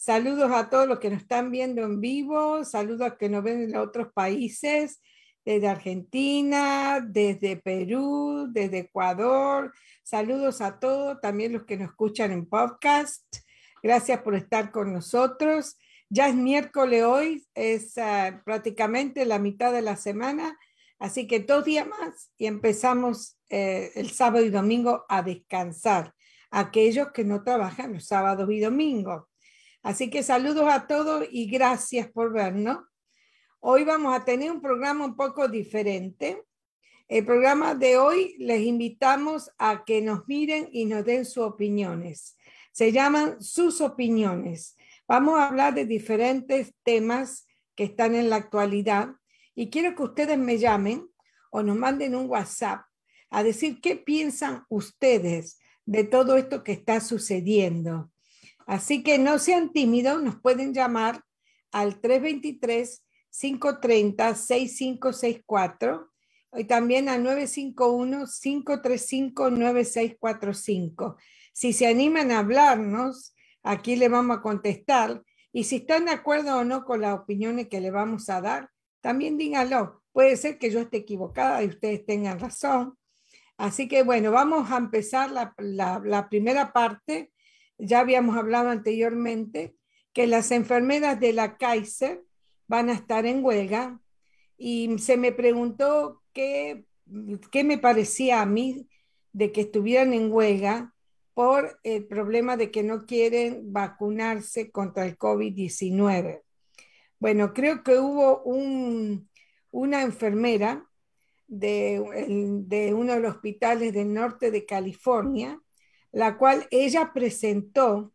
Saludos a todos los que nos están viendo en vivo, saludos a los que nos ven en otros países, desde Argentina, desde Perú, desde Ecuador. Saludos a todos, también los que nos escuchan en podcast. Gracias por estar con nosotros. Ya es miércoles hoy, es uh, prácticamente la mitad de la semana, así que dos días más y empezamos eh, el sábado y domingo a descansar. Aquellos que no trabajan los sábados y domingos. Así que saludos a todos y gracias por vernos. Hoy vamos a tener un programa un poco diferente. El programa de hoy les invitamos a que nos miren y nos den sus opiniones. Se llaman sus opiniones. Vamos a hablar de diferentes temas que están en la actualidad y quiero que ustedes me llamen o nos manden un WhatsApp a decir qué piensan ustedes de todo esto que está sucediendo. Así que no sean tímidos, nos pueden llamar al 323-530-6564 y también al 951-535-9645. Si se animan a hablarnos, aquí le vamos a contestar. Y si están de acuerdo o no con las opiniones que le vamos a dar, también díganlo. Puede ser que yo esté equivocada y ustedes tengan razón. Así que bueno, vamos a empezar la, la, la primera parte ya habíamos hablado anteriormente, que las enfermeras de la Kaiser van a estar en huelga y se me preguntó qué, qué me parecía a mí de que estuvieran en huelga por el problema de que no quieren vacunarse contra el COVID-19. Bueno, creo que hubo un, una enfermera de, de uno de los hospitales del norte de California la cual ella presentó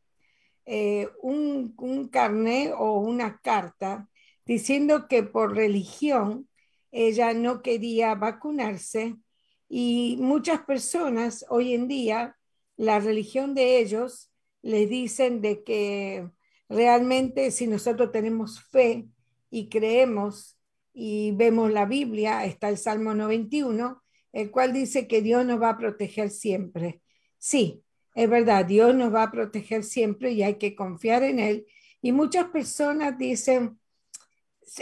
eh, un, un carné o una carta diciendo que por religión ella no quería vacunarse y muchas personas hoy en día, la religión de ellos les dicen de que realmente si nosotros tenemos fe y creemos y vemos la Biblia, está el Salmo 91, el cual dice que Dios nos va a proteger siempre. Sí, es verdad, Dios nos va a proteger siempre y hay que confiar en Él. Y muchas personas dicen,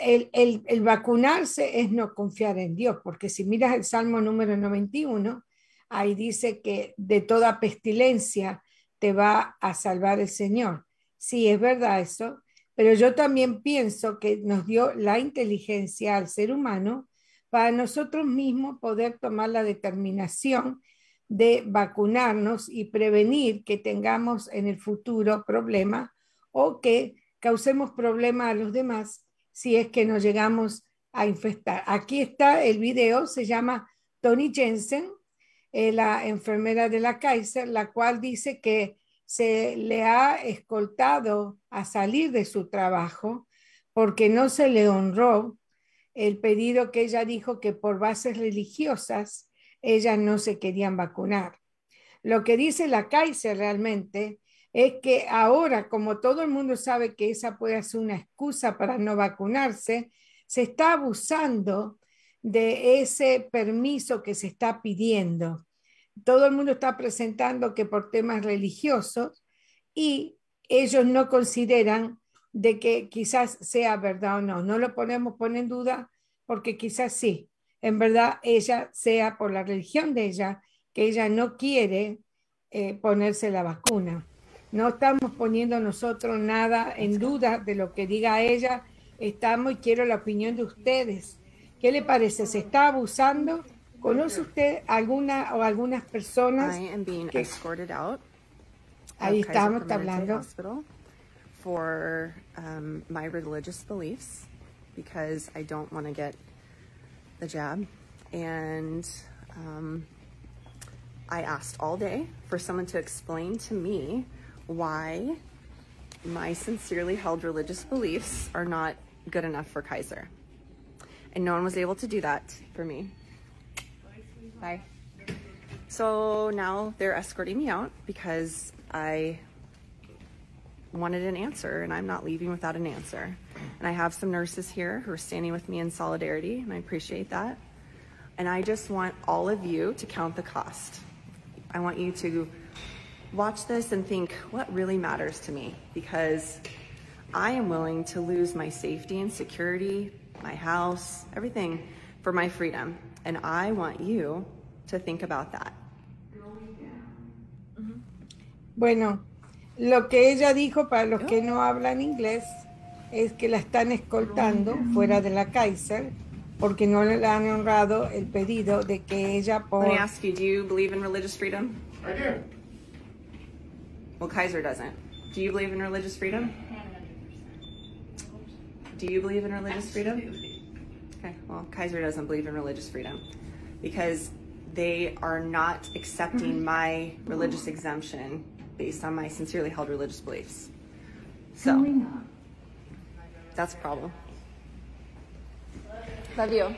el, el, el, vacunarse es no confiar en Dios, porque si miras el Salmo número 91, ahí dice que de toda pestilencia te va a salvar el Señor. Sí, es verdad eso, pero yo también pienso que nos dio la inteligencia al ser humano para nosotros mismos poder tomar la determinación de vacunarnos y prevenir que tengamos en el futuro problemas o que causemos problemas a los demás si es que nos llegamos a infectar. Aquí está el video, se llama Tony Jensen, eh, la enfermera de la Kaiser, la cual dice que se le ha escoltado a salir de su trabajo porque no se le honró el pedido que ella dijo que por bases religiosas ellas no se querían vacunar. Lo que dice la Kaiser realmente es que ahora, como todo el mundo sabe que esa puede ser una excusa para no vacunarse, se está abusando de ese permiso que se está pidiendo. Todo el mundo está presentando que por temas religiosos y ellos no consideran de que quizás sea verdad o no. No lo ponemos poner en duda porque quizás sí, en verdad ella sea por la religión de ella, que ella no quiere eh, ponerse la vacuna. No estamos poniendo nosotros nada en duda de lo que diga ella, estamos y quiero la opinión de ustedes. ¿Qué le parece? ¿Se está abusando? ¿Conoce usted alguna o algunas personas? que, ahí estamos hablando. For um, my religious beliefs, because I don't want to get the jab. And um, I asked all day for someone to explain to me why my sincerely held religious beliefs are not good enough for Kaiser. And no one was able to do that for me. Bye. So now they're escorting me out because I wanted an answer and I'm not leaving without an answer. And I have some nurses here who are standing with me in solidarity and I appreciate that. And I just want all of you to count the cost. I want you to watch this and think what really matters to me because I am willing to lose my safety and security, my house, everything for my freedom. And I want you to think about that. Bueno, lo que ella dijo para los que no hablan inglés es que la están escoltando ah. fuera de la Kaiser porque no le han honrado el pedido de que ella por... Let me ask you, do you believe in religious freedom? I do. Well, Kaiser doesn't. Do you believe in religious freedom? Do you believe in religious freedom? Okay, well, Kaiser doesn't believe in religious freedom because they are not accepting mm-hmm. my religious exemption based on my sincerely held religious beliefs. So, that's a problem. Love you.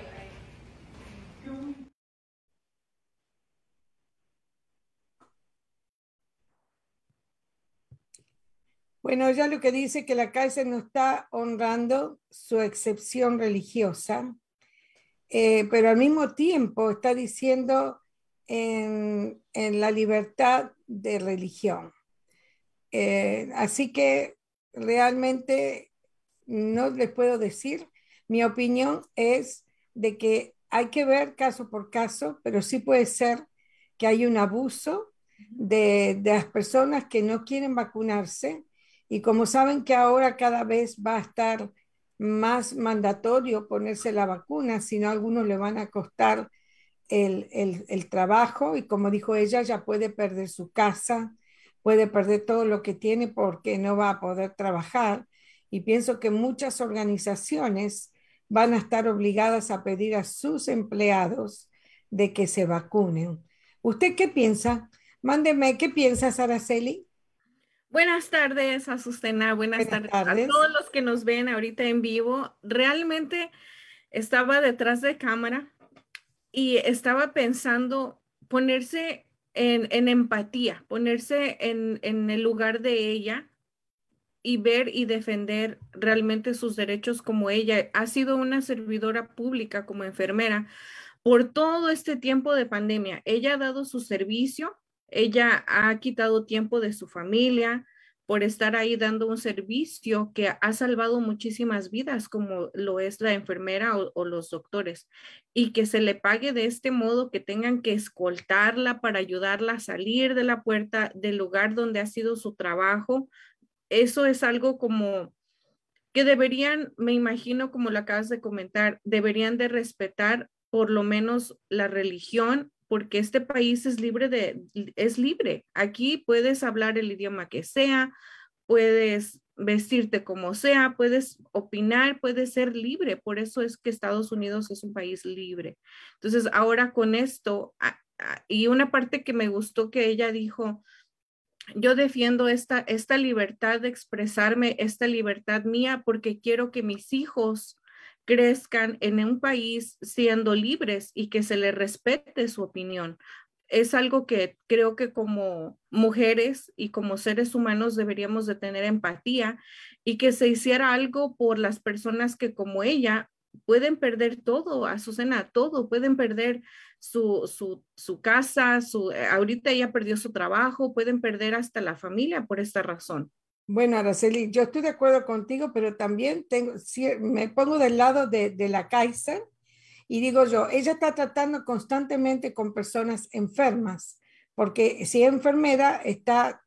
Bueno, ella lo que dice que la cárcel no está honrando su excepción religiosa, eh, pero al mismo tiempo está diciendo en, la libertad de religión. Eh, así que realmente no les puedo decir. Mi opinión es de que hay que ver caso por caso, pero sí puede ser que hay un abuso de, de las personas que no quieren vacunarse y como saben que ahora cada vez va a estar más mandatorio ponerse la vacuna, si no algunos le van a costar el, el, trabajo y como dijo ella, ya puede perder su casa, puede perder todo lo que tiene porque no va a poder trabajar. Y pienso que muchas organizaciones van a estar obligadas a pedir a sus empleados de que se vacunen. ¿Usted qué piensa? Mándeme, ¿qué piensas, Araceli? Buenas tardes, Azucena. Buenas, tardes. a todos los que nos ven ahorita en vivo. Realmente estaba detrás de cámara y estaba pensando ponerse en, empatía, ponerse en, el lugar de ella y ver y defender realmente sus derechos como ella. Ha sido una servidora pública como enfermera por todo este tiempo de pandemia. Ella ha dado su servicio ella ha quitado tiempo de su familia por estar ahí dando un servicio que ha salvado muchísimas vidas, como lo es la enfermera o, los doctores, y que se le pague de este modo, que tengan que escoltarla para ayudarla a salir de la puerta del lugar donde ha sido su trabajo. Eso es algo como que deberían, me imagino, como lo acabas de comentar, deberían de respetar por lo menos la religión, porque este país es libre de, es libre. Aquí puedes hablar el idioma que sea, puedes vestirte como sea, puedes opinar, puedes ser libre. Por eso es que Estados Unidos es un país libre. Entonces, ahora con esto, y una parte que me gustó que ella dijo, yo defiendo esta, esta libertad de expresarme, esta libertad mía, porque quiero que mis hijos crezcan en un país siendo libres y que se les respete su opinión. Es algo que creo que como mujeres y como seres humanos deberíamos de tener empatía y que se hiciera algo por las personas que como ella pueden perder todo, Azucena, todo, pueden perder su, su, su casa, su, eh, ahorita ella perdió su trabajo, pueden perder hasta la familia por esta razón. Bueno, Araceli, yo estoy de acuerdo contigo, pero también tengo, me pongo del lado de, la Kaiser y digo yo, ella está tratando constantemente con personas enfermas, porque si es enfermera, está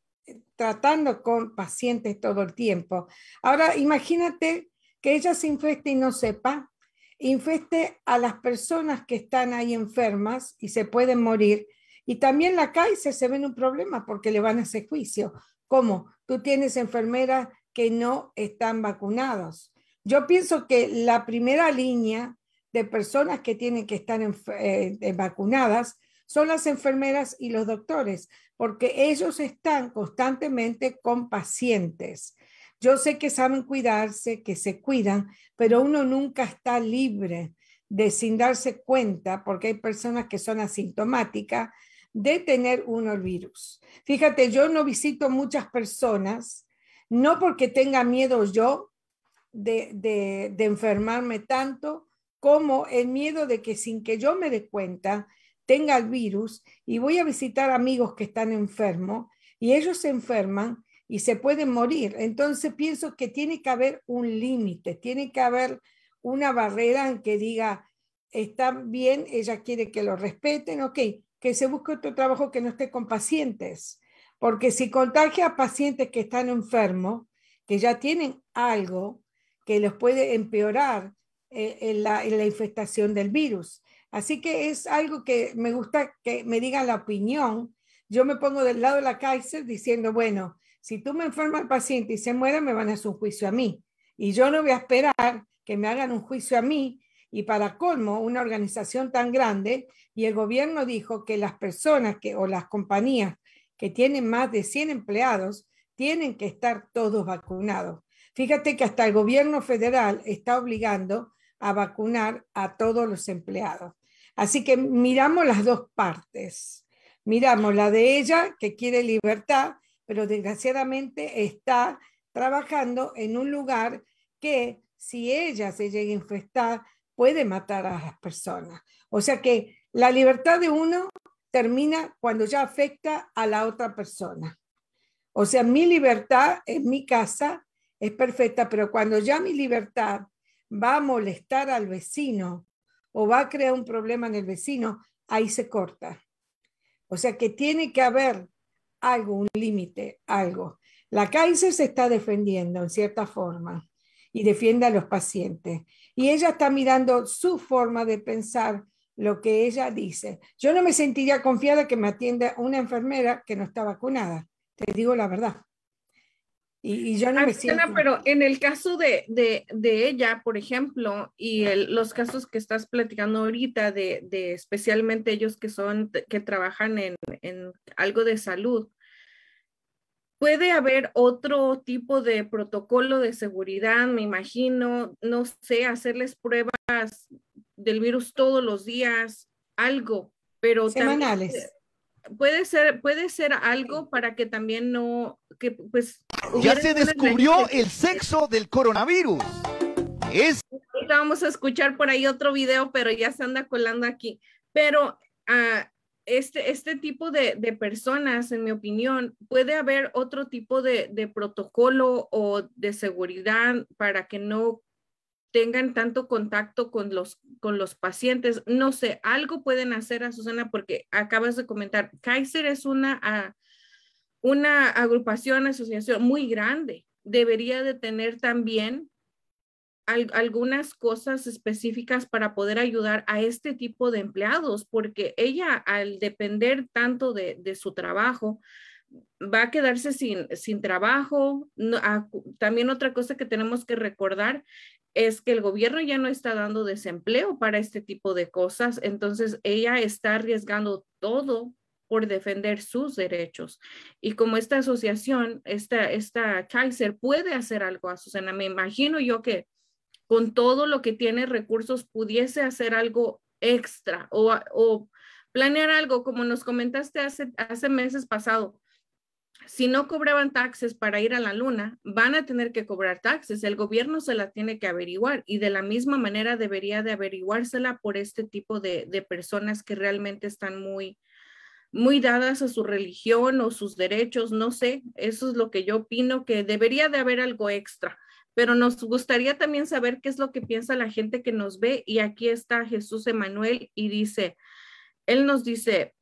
tratando con pacientes todo el tiempo. Ahora, imagínate que ella se infecte y no sepa, infeste a las personas que están ahí enfermas y se pueden morir. Y también la Kaiser se ve en un problema porque le van a hacer juicio. ¿Cómo? Tú tienes enfermeras que no están vacunados. Yo pienso que la primera línea de personas que tienen que estar eh, eh, vacunadas son las enfermeras y los doctores, porque ellos están constantemente con pacientes. Yo sé que saben cuidarse, que se cuidan, pero uno nunca está libre de sin darse cuenta, porque hay personas que son asintomáticas, de tener uno el virus. Fíjate, yo no visito muchas personas, no porque tenga miedo yo de, de enfermarme tanto, como el miedo de que sin que yo me dé cuenta tenga el virus y voy a visitar amigos que están enfermos y ellos se enferman y se pueden morir. Entonces pienso que tiene que haber un límite, tiene que haber una barrera en que diga, está bien, ella quiere que lo respeten, ok, que se busque otro trabajo que no esté con pacientes, porque si contagia a pacientes que están enfermos, que ya tienen algo que los puede empeorar eh, en, la, en la infestación del virus. Así que es algo que me gusta que me digan la opinión. Yo me pongo del lado de la Kaiser diciendo, bueno, si tú me enfermas al paciente y se muere, me van a hacer un juicio a mí. Y yo no voy a esperar que me hagan un juicio a mí. Y para colmo, una organización tan grande, y el gobierno dijo que las personas que, o las compañías que tienen más de 100 empleados tienen que estar todos vacunados. Fíjate que hasta el gobierno federal está obligando a vacunar a todos los empleados. Así que miramos las dos partes. Miramos la de ella, que quiere libertad, pero desgraciadamente está trabajando en un lugar que si ella se llega a infectar, puede matar a las personas. O sea que la libertad de uno termina cuando ya afecta a la otra persona. O sea, mi libertad en mi casa es perfecta, pero cuando ya mi libertad va a molestar al vecino o va a crear un problema en el vecino, ahí se corta. O sea que tiene que haber algo, un límite, algo. La Kaiser se está defendiendo en cierta forma y defiende a los pacientes. Y ella está mirando su forma de pensar lo que ella dice. Yo no me sentiría confiada que me atienda una enfermera que no está vacunada. Te digo la verdad. Y, yo no me siento... Pero en el caso de, de, ella, por ejemplo, y los casos que estás platicando ahorita, de, de especialmente ellos que son, que trabajan en, en, algo de salud, puede haber otro tipo de protocolo de seguridad, me imagino, no sé, hacerles pruebas del virus todos los días, algo, pero semanales puede ser, puede ser algo para que también no, que pues... Ya se descubrió el sexo del coronavirus. Es... Vamos a escuchar por ahí otro video, pero ya se anda colando aquí. Pero uh, este, este tipo de, de, personas, en mi opinión, puede haber otro tipo de, de protocolo o de seguridad para que no tengan tanto contacto con los, con los pacientes. No sé, algo pueden hacer a Susana porque acabas de comentar, Kaiser es una, ah, una agrupación, asociación muy grande. Debería de tener también algunas cosas específicas para poder ayudar a este tipo de empleados, porque ella al depender tanto de, su trabajo, va a quedarse sin, sin trabajo. también otra cosa que tenemos que recordar es que el gobierno ya no está dando desempleo para este tipo de cosas, entonces ella está arriesgando todo por defender sus derechos. Y como esta asociación, esta, esta Kaiser puede hacer algo a Susana, me imagino yo que con todo lo que tiene recursos pudiese hacer algo extra o, o planear algo, como nos comentaste hace, hace meses pasado. Si no cobraban taxes para ir a la luna, van a tener que cobrar taxes. El gobierno se la tiene que averiguar y de la misma manera debería de averiguársela por este tipo de, de personas que realmente están muy, muy dadas a su religión o sus derechos, no sé, eso es lo que yo opino, que debería de haber algo extra, pero nos gustaría también saber qué es lo que piensa la gente que nos ve y aquí está Jesús Emanuel y dice, él nos dice,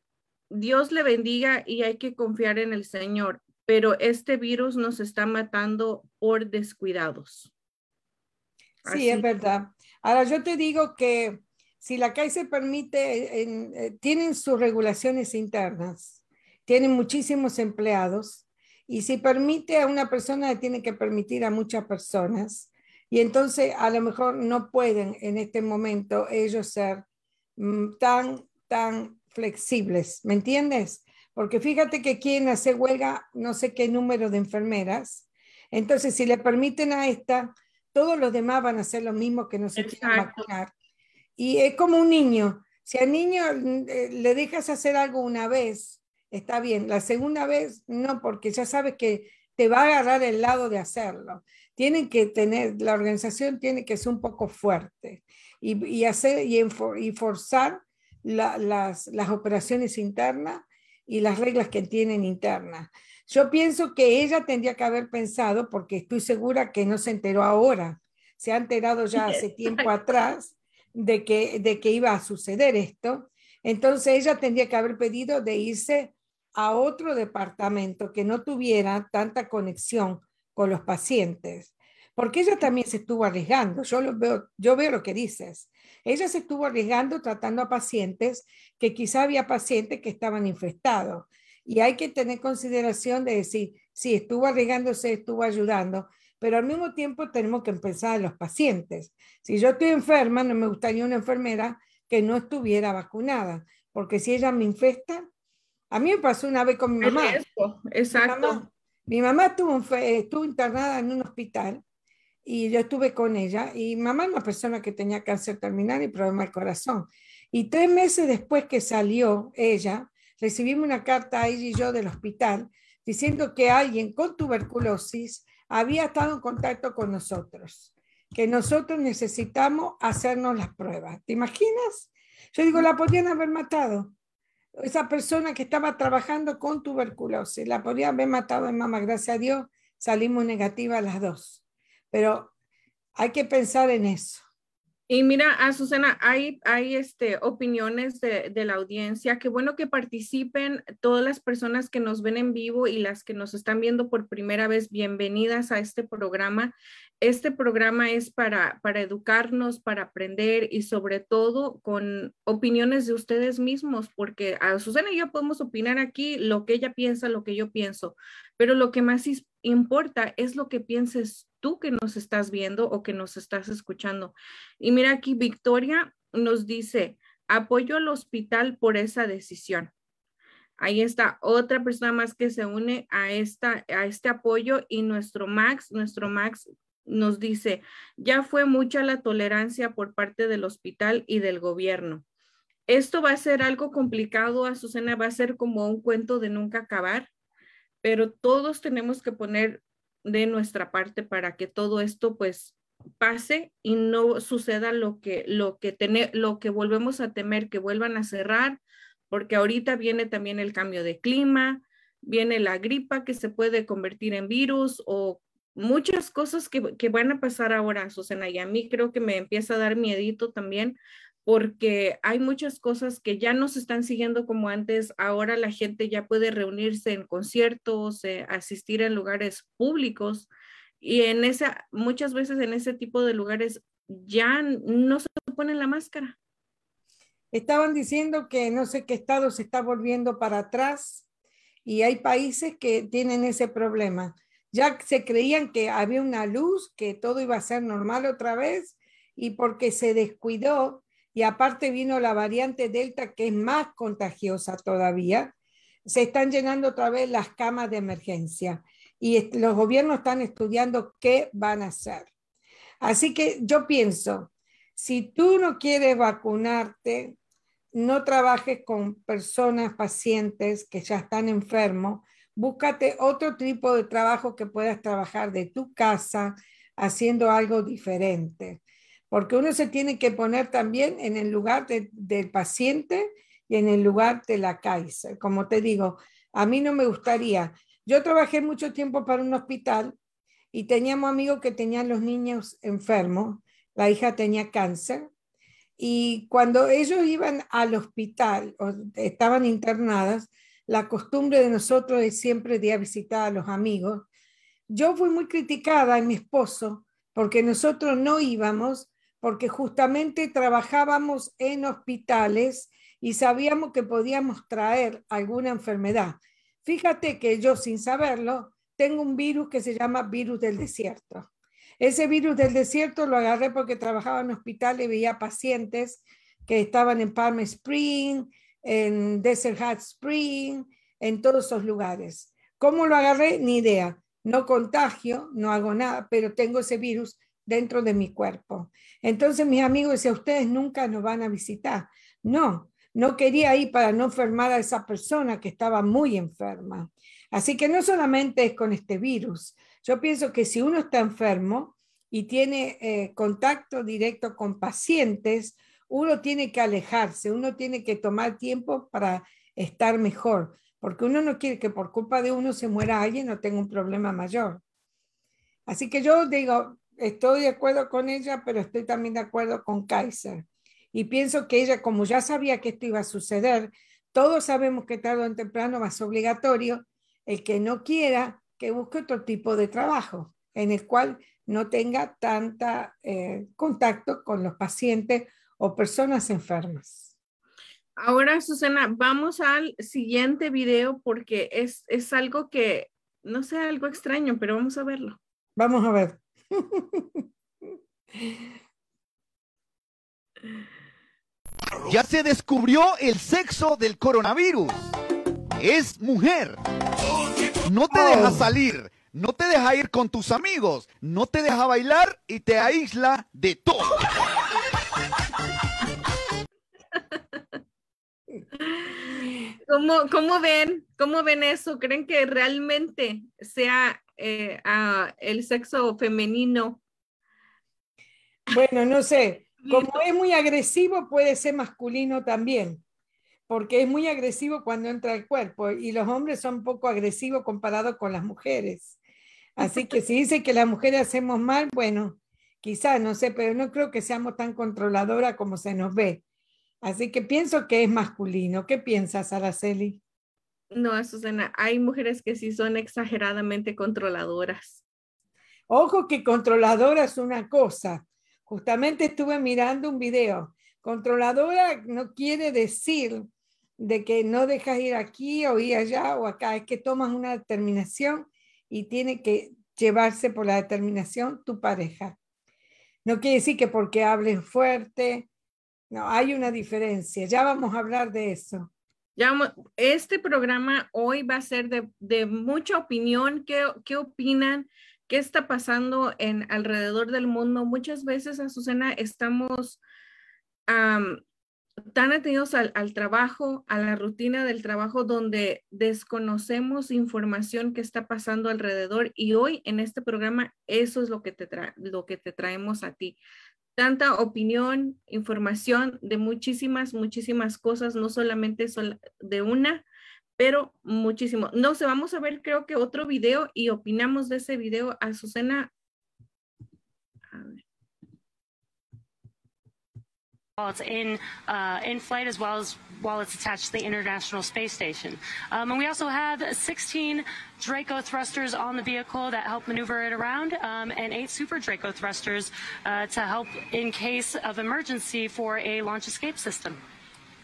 Dios le bendiga y hay que confiar en el Señor, pero este virus nos está matando por descuidados. Sí, es verdad. Ahora yo te digo que si la se permite, eh, tienen sus regulaciones internas, tienen muchísimos empleados, y si permite a una persona, tiene que permitir a muchas personas. Y entonces a lo mejor no pueden en este momento ellos ser mm, tan, tan flexibles, ¿me entiendes? Porque fíjate que quien hace huelga, no sé qué número de enfermeras. Entonces, si le permiten a esta, todos los demás van a hacer lo mismo que no se quieren vacunar. Y es como un niño. Si al niño eh, le dejas hacer algo una vez, está bien. La segunda vez, no, porque ya sabes que te va a agarrar el lado de hacerlo. Tienen que tener, la organización tiene que ser un poco fuerte y, hacer y, y forzar las, las operaciones internas y las reglas que tienen internas. Yo pienso que ella tendría que haber pensado, porque estoy segura que no se enteró ahora, se ha enterado ya hace tiempo atrás, de que, de que iba a suceder esto. Entonces ella tendría que haber pedido de irse a otro departamento que no tuviera tanta conexión con los pacientes, porque ella también se estuvo arriesgando. Yo, lo veo, yo veo lo que dices. Ella se estuvo arriesgando tratando a pacientes que quizá había pacientes que estaban infectados. Y hay que tener consideración de decir, sí, estuvo arriesgándose, estuvo ayudando, pero al mismo tiempo tenemos que empezar en los pacientes. Si yo estoy enferma, no me gustaría una enfermera que no estuviera vacunada, porque si ella me infesta, a mí me pasó una vez con mi mamá. exacto. Mi mamá, estuvo, estuvo internada en un hospital y yo estuve con ella y mamá es una persona que tenía cáncer terminal y problema del corazón. Y tres meses después que salió ella, recibimos una carta ella y yo del hospital diciendo que alguien con tuberculosis había estado en contacto con nosotros, que nosotros necesitamos hacernos las pruebas. ¿Te imaginas? Yo digo, la podían haber matado. Esa persona que estaba trabajando con tuberculosis, la podían haber matado en mamá. Gracias a Dios salimos negativas las dos. Pero hay que pensar en eso. Y mira, a Susana, hay, hay este, opiniones de, de, la audiencia. Qué bueno que participen todas las personas que nos ven en vivo y las que nos están viendo por primera vez. Bienvenidas a este programa. Este programa es para, para educarnos, para aprender y sobre todo con opiniones de ustedes mismos, porque a Susana y yo podemos opinar aquí lo que ella piensa, lo que yo pienso, pero lo que más importa es lo que pienses tú que nos estás viendo o que nos estás escuchando. Y mira aquí, Victoria nos dice, apoyo al hospital por esa decisión. Ahí está otra persona más que se une a, esta, a este apoyo y nuestro Max, nuestro Max nos dice, ya fue mucha la tolerancia por parte del hospital y del gobierno. Esto va a ser algo complicado, Azucena, va a ser como un cuento de nunca acabar, pero todos tenemos que poner de nuestra parte para que todo esto pues pase y no suceda lo que lo que lo que volvemos a temer que vuelvan a cerrar, porque ahorita viene también el cambio de clima, viene la gripa que se puede convertir en virus o muchas cosas que, que, van a pasar ahora, Susana, y a mí creo que me empieza a dar miedito también, porque hay muchas cosas que ya no se están siguiendo como antes. Ahora la gente ya puede reunirse en conciertos, eh, asistir en lugares públicos Y en esa, muchas veces en ese tipo de lugares ya no se ponen la máscara. Estaban diciendo que no sé qué estado se está volviendo para atrás y hay países que tienen ese problema. Ya se creían que había una luz, que todo iba a ser normal otra vez y porque se descuidó y aparte vino la variante Delta que es más contagiosa todavía, se están llenando otra vez las camas de emergencia y los gobiernos están estudiando qué van a hacer. Así que yo pienso, si tú no quieres vacunarte, no trabajes con personas, pacientes que ya están enfermos, búscate otro tipo de trabajo que puedas trabajar de tu casa haciendo algo diferente, porque uno se tiene que poner también en el lugar del paciente y en el lugar de la Kaiser. Como te digo, a mí no me gustaría. Yo trabajé mucho tiempo para un hospital y teníamos amigos que tenían los niños enfermos, la hija tenía cáncer, y cuando ellos iban al hospital o estaban internadas, la costumbre de nosotros es siempre ir a visitar a los amigos. Yo fui muy criticada en mi esposo porque nosotros no íbamos porque justamente trabajábamos en hospitales y sabíamos que podíamos traer alguna enfermedad. Fíjate que yo sin saberlo tengo un virus que se llama virus del desierto. Ese virus del desierto lo agarré porque trabajaba en hospital y veía pacientes que estaban en Palm Spring, en Desert Hot Spring, en todos esos lugares. ¿Cómo lo agarré? Ni idea. No contagio, no hago nada, pero tengo ese virus dentro de mi cuerpo. Entonces mis amigos decían, ustedes nunca nos van a visitar. No, no quería ir para no enfermar a esa persona que estaba muy enferma. Así que no solamente es con este virus. Yo pienso que si uno está enfermo y tiene eh, contacto directo con pacientes, uno tiene que alejarse, uno tiene que tomar tiempo para estar mejor, porque uno no quiere que por culpa de uno se muera alguien o tenga un problema mayor. Así que yo digo, estoy de acuerdo con ella, pero estoy también de acuerdo con Kaiser. Y pienso que ella, como ya sabía que esto iba a suceder, todos sabemos que tarde o temprano va a ser obligatorio el que no quiera que busque otro tipo de trabajo en el cual no tenga tanta eh, contacto con los pacientes o personas enfermas. Ahora, Susana, vamos al siguiente video porque es, es algo que, no sé, algo extraño, pero vamos a verlo. Vamos a ver. Ya se descubrió el sexo del coronavirus. Es mujer. No te deja oh. salir, no te deja ir con tus amigos, no te deja bailar y te aísla de todo. ¿Cómo, ven? ¿Cómo ven eso? ¿Creen que realmente sea eh, el sexo femenino? Bueno, no sé. Como es muy agresivo, puede ser masculino también porque es muy agresivo cuando entra al cuerpo y los hombres son poco agresivos comparados con las mujeres. Así que si dice que las mujeres hacemos mal, bueno, quizás, no sé, pero no creo que seamos tan controladoras como se nos ve. Así que pienso que es masculino. ¿Qué piensas, Araceli? No, Susana, hay mujeres que sí son exageradamente controladoras. Ojo que controladora es una cosa. Justamente estuve mirando un video. Controladora no quiere decir de que no dejas ir aquí o ir allá o acá, es que tomas una determinación y tiene que llevarse por la determinación tu pareja. No quiere decir que porque hables fuerte, no, hay una diferencia. Ya vamos a hablar de eso. Ya, este programa hoy va a ser de, mucha opinión. ¿Qué, ¿Qué, opinan? ¿Qué está pasando en alrededor del mundo? Muchas veces, Azucena, estamos tan atendidos al, trabajo, a la rutina del trabajo, donde desconocemos información que está pasando alrededor. Y hoy en este programa, eso es lo que te, lo que te traemos a ti. Tanta opinión, información de muchísimas, muchísimas cosas, no solamente de una, pero muchísimo. No sé, vamos a ver creo que otro video y opinamos de ese video. Azucena. A ver. While it's in uh, in flight as well as while it's attached to the International Space Station. Um, and we also have 16 Draco thrusters on the vehicle that help maneuver it around, um, and eight Super Draco thrusters uh, to help in case of emergency for a launch escape system.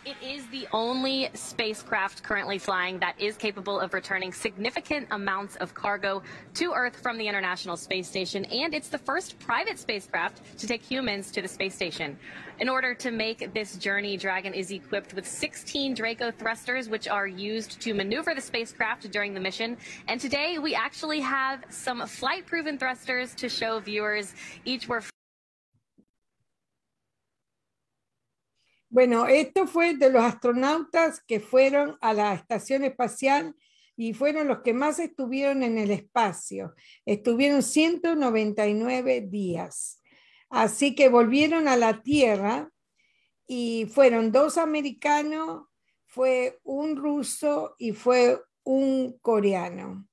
It is the only spacecraft currently flying that is capable of returning significant amounts of cargo to Earth from the International Space Station, and it's the first private spacecraft to take humans to the space station. In order to make this journey, Dragon is equipped with 16 Draco thrusters, which are used to maneuver the spacecraft during the mission. And today we actually have some flight-proven thrusters to show viewers. Each were Bueno, esto fue de los astronautas que fueron a la estación espacial y fueron los que más estuvieron en el espacio. Estuvieron 199 días. Así que volvieron a la Tierra y fueron dos americanos, fue un ruso y fue un coreano.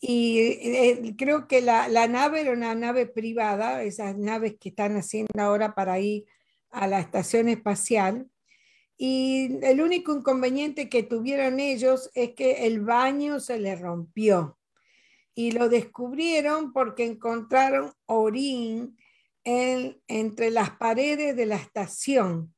Y eh, creo que la, la, nave era una nave privada, esas naves que están haciendo ahora para ir a la estación espacial. Y el único inconveniente que tuvieron ellos es que el baño se les rompió. Y lo descubrieron porque encontraron orín entre las paredes de la estación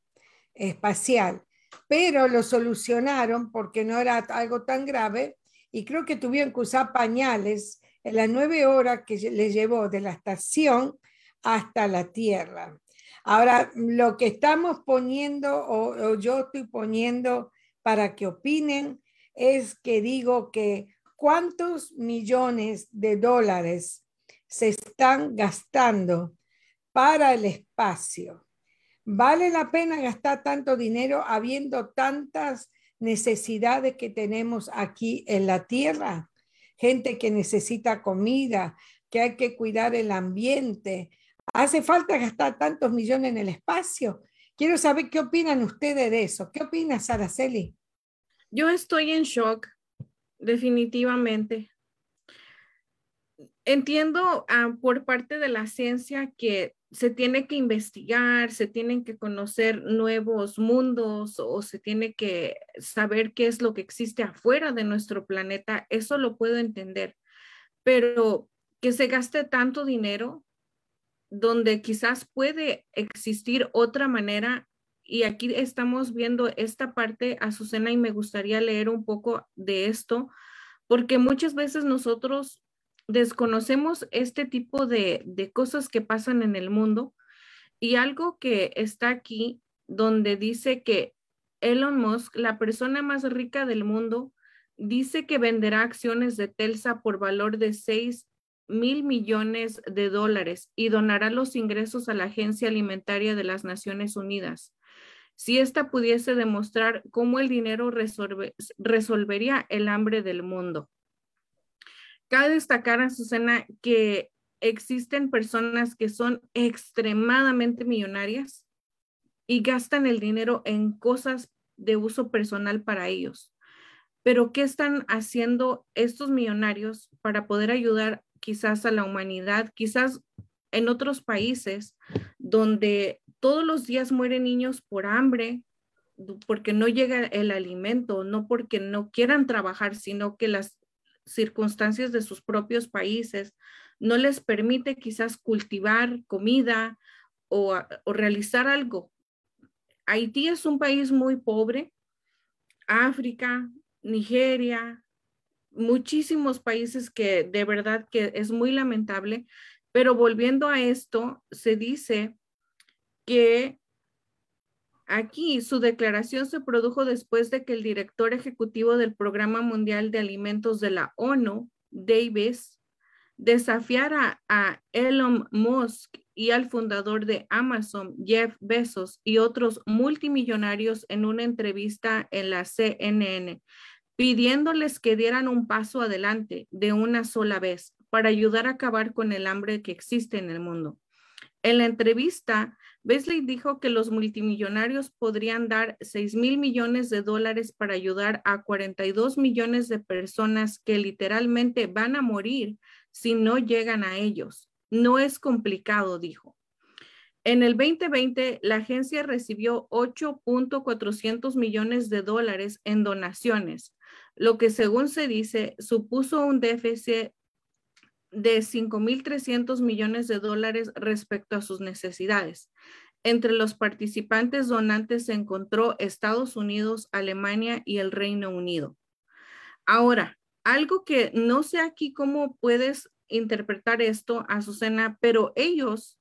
espacial, pero lo solucionaron porque no era algo tan grave y creo que tuvieron que usar pañales en las nueve horas que les llevó de la estación hasta la Tierra. Ahora, lo que estamos poniendo o, yo estoy poniendo para que opinen es que digo que cuántos millones de dólares se están gastando para el espacio. ¿Vale la pena gastar tanto dinero habiendo tantas necesidades que tenemos aquí en la Tierra? Gente que necesita comida, que hay que cuidar el ambiente, ¿Hace falta gastar tantos millones en el espacio? Quiero saber qué opinan ustedes de eso. ¿Qué opinas, Araceli? Yo estoy en shock, definitivamente. Entiendo ah, por parte de la ciencia que se tiene que investigar, se tienen que conocer nuevos mundos o se tiene que saber qué es lo que existe afuera de nuestro planeta. Eso lo puedo entender. Pero que se gaste tanto dinero donde quizás puede existir otra manera. Y aquí estamos viendo esta parte, Azucena, y me gustaría leer un poco de esto, porque muchas veces nosotros desconocemos este tipo de, de cosas que pasan en el mundo. Y algo que está aquí, donde dice que Elon Musk, la persona más rica del mundo, dice que venderá acciones de Telsa por valor de 6 mil millones de dólares y donará los ingresos a la Agencia Alimentaria de las Naciones Unidas. Si ésta pudiese demostrar cómo el dinero resolvería el hambre del mundo. Cabe destacar, Azucena, que existen personas que son extremadamente millonarias y gastan el dinero en cosas de uso personal para ellos. Pero, ¿qué están haciendo estos millonarios para poder ayudar quizás a la humanidad, quizás en otros países donde todos los días mueren niños por hambre, porque no llega el alimento, no porque no quieran trabajar, sino que las circunstancias de sus propios países no les permite quizás cultivar comida o, o realizar algo. Haití es un país muy pobre, África, Nigeria, muchísimos países que de verdad que es muy lamentable, pero volviendo a esto, se dice que aquí su declaración se produjo después de que el director ejecutivo del Programa Mundial de Alimentos de la ONU, Davis, desafiara a Elon Musk y al fundador de Amazon, Jeff Bezos, y otros multimillonarios en una entrevista en la CNN pidiéndoles que dieran un paso adelante de una sola vez para ayudar a acabar con el hambre que existe en el mundo. En la entrevista, Besley dijo que los multimillonarios podrían dar 6 mil millones de dólares para ayudar a 42 millones de personas que literalmente van a morir si no llegan a ellos. No es complicado, dijo. En el 2020, la agencia recibió 8.400 millones de dólares en donaciones, lo que según se dice supuso un déficit de 5.300 millones de dólares respecto a sus necesidades. Entre los participantes donantes se encontró Estados Unidos, Alemania y el Reino Unido. Ahora, algo que no sé aquí cómo puedes interpretar esto, Azucena, pero ellos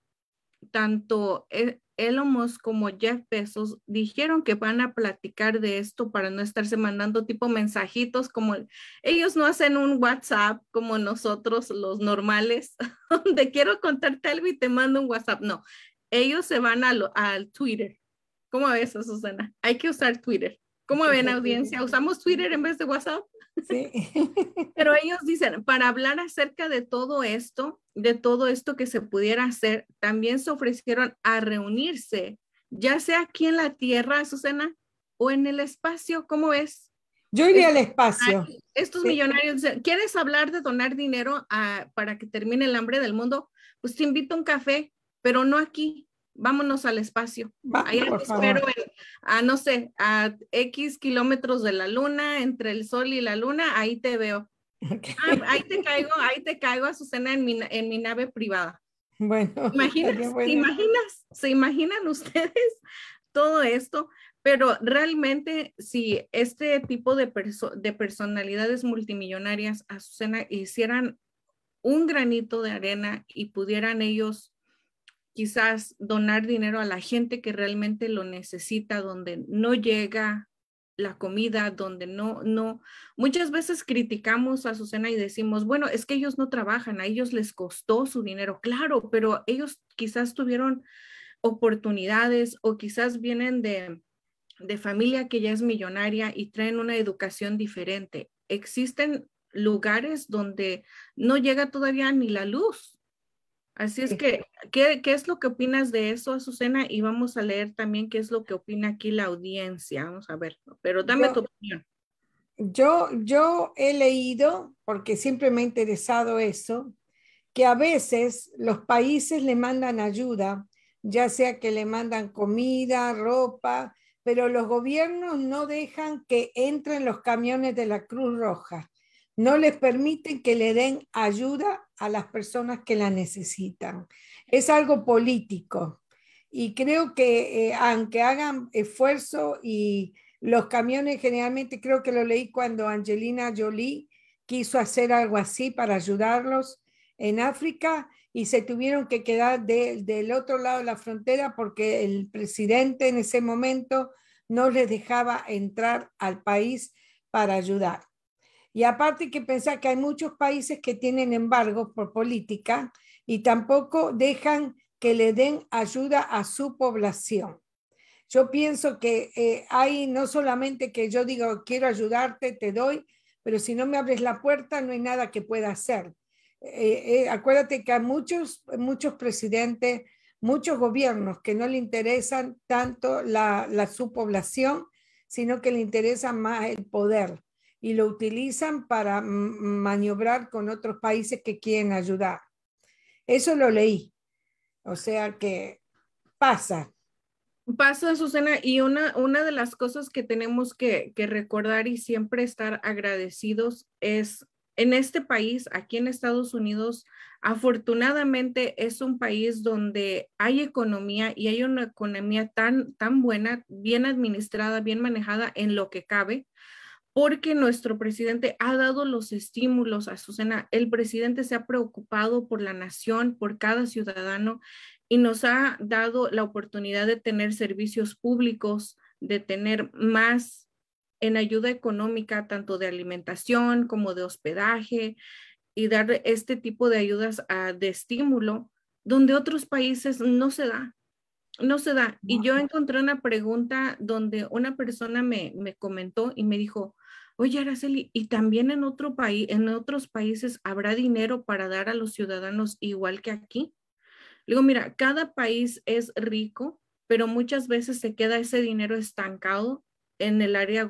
tanto e-, Elon Musk como Jeff Bezos dijeron que van a platicar de esto para no estarse mandando tipo mensajitos como ellos no hacen un WhatsApp como nosotros los normales, donde quiero contarte algo y te mando un WhatsApp. No, ellos se van al, al Twitter. ¿Cómo ves, Susana? Hay que usar Twitter. ¿Cómo ven, audiencia? ¿Usamos Twitter en vez de WhatsApp? Sí. Pero ellos dicen, para hablar acerca de todo esto, de todo esto que se pudiera hacer, también se ofrecieron a reunirse, ya sea aquí en la Tierra, Susana, o en el espacio, ¿cómo ves? Yo iría al espacio. Estos millonarios dicen, ¿quieres hablar de donar dinero para que termine el hambre del mundo? Pues te invito a un café, pero no aquí, vámonos al espacio. Allá te espero a, no sé, a X kilómetros de la luna, entre el sol y la luna, ahí te veo. Ah, ahí te caigo, ahí te caigo, Azucena, en mi, en mi nave privada. Bueno. ¿Imaginas, ¿Se imaginas? ¿Se imaginan ustedes todo esto? Pero realmente, si este tipo de, de personalidades multimillonarias, Azucena, hicieran un granito de arena y pudieran ellos quizás donar dinero a la gente que realmente lo necesita, donde no llega la comida, donde no, no, muchas veces criticamos a Susana y decimos, bueno, es que ellos no trabajan, a ellos les costó su dinero, claro, pero ellos quizás tuvieron oportunidades o quizás vienen de, de familia que ya es millonaria y traen una educación diferente. Existen lugares donde no llega todavía ni la luz, Así es que, ¿qué, es lo que opinas de eso, Azucena? Y vamos a leer también qué es lo que opina aquí la audiencia. Vamos a ver, pero dame tu opinión. Yo, yo he leído, porque siempre me ha interesado eso, que a veces los países le mandan ayuda, ya sea que le mandan comida, ropa, pero los gobiernos no dejan que entren los camiones de la Cruz Roja no les permiten que le den ayuda a las personas que la necesitan. Es algo político y creo que eh, aunque hagan esfuerzo y los camiones generalmente, creo que lo leí cuando Angelina Jolie quiso hacer algo así para ayudarlos en África y se tuvieron que quedar del otro lado de la frontera porque el presidente en ese momento no les dejaba entrar al país para ayudar. Y aparte que pensar que hay muchos países que tienen embargos por política y tampoco dejan que le den ayuda a su población. Yo pienso que eh, hay no solamente que yo digo, quiero ayudarte, te doy, pero si no me abres la puerta, no hay nada que pueda hacer. Eh, eh, acuérdate que hay muchos, muchos presidentes, muchos gobiernos que no le interesan tanto la, la, su población, sino que le interesa más el poder y lo utilizan para maniobrar con otros países que quieren ayudar. Eso lo leí. O sea que pasa. Pasa, Susana, y una, una de las cosas que tenemos que, que recordar y siempre estar agradecidos es en este país, aquí en Estados Unidos, afortunadamente es un país donde hay economía y hay una economía tan, tan buena, bien administrada, bien manejada en lo que cabe porque nuestro presidente ha dado los estímulos a Susana. El presidente se ha preocupado por la nación, por cada ciudadano y nos ha dado la oportunidad de tener servicios públicos, de tener más en ayuda económica, tanto de alimentación como de hospedaje y dar este tipo de ayudas de estímulo, donde otros países no se da. No se da. Y yo encontré una pregunta donde una persona me, me comentó y me dijo, Oye, Araceli, ¿y también en otro país, en otros países habrá dinero para dar a los ciudadanos igual que aquí? digo, mira, cada país es rico, pero muchas veces se queda ese dinero estancado en el área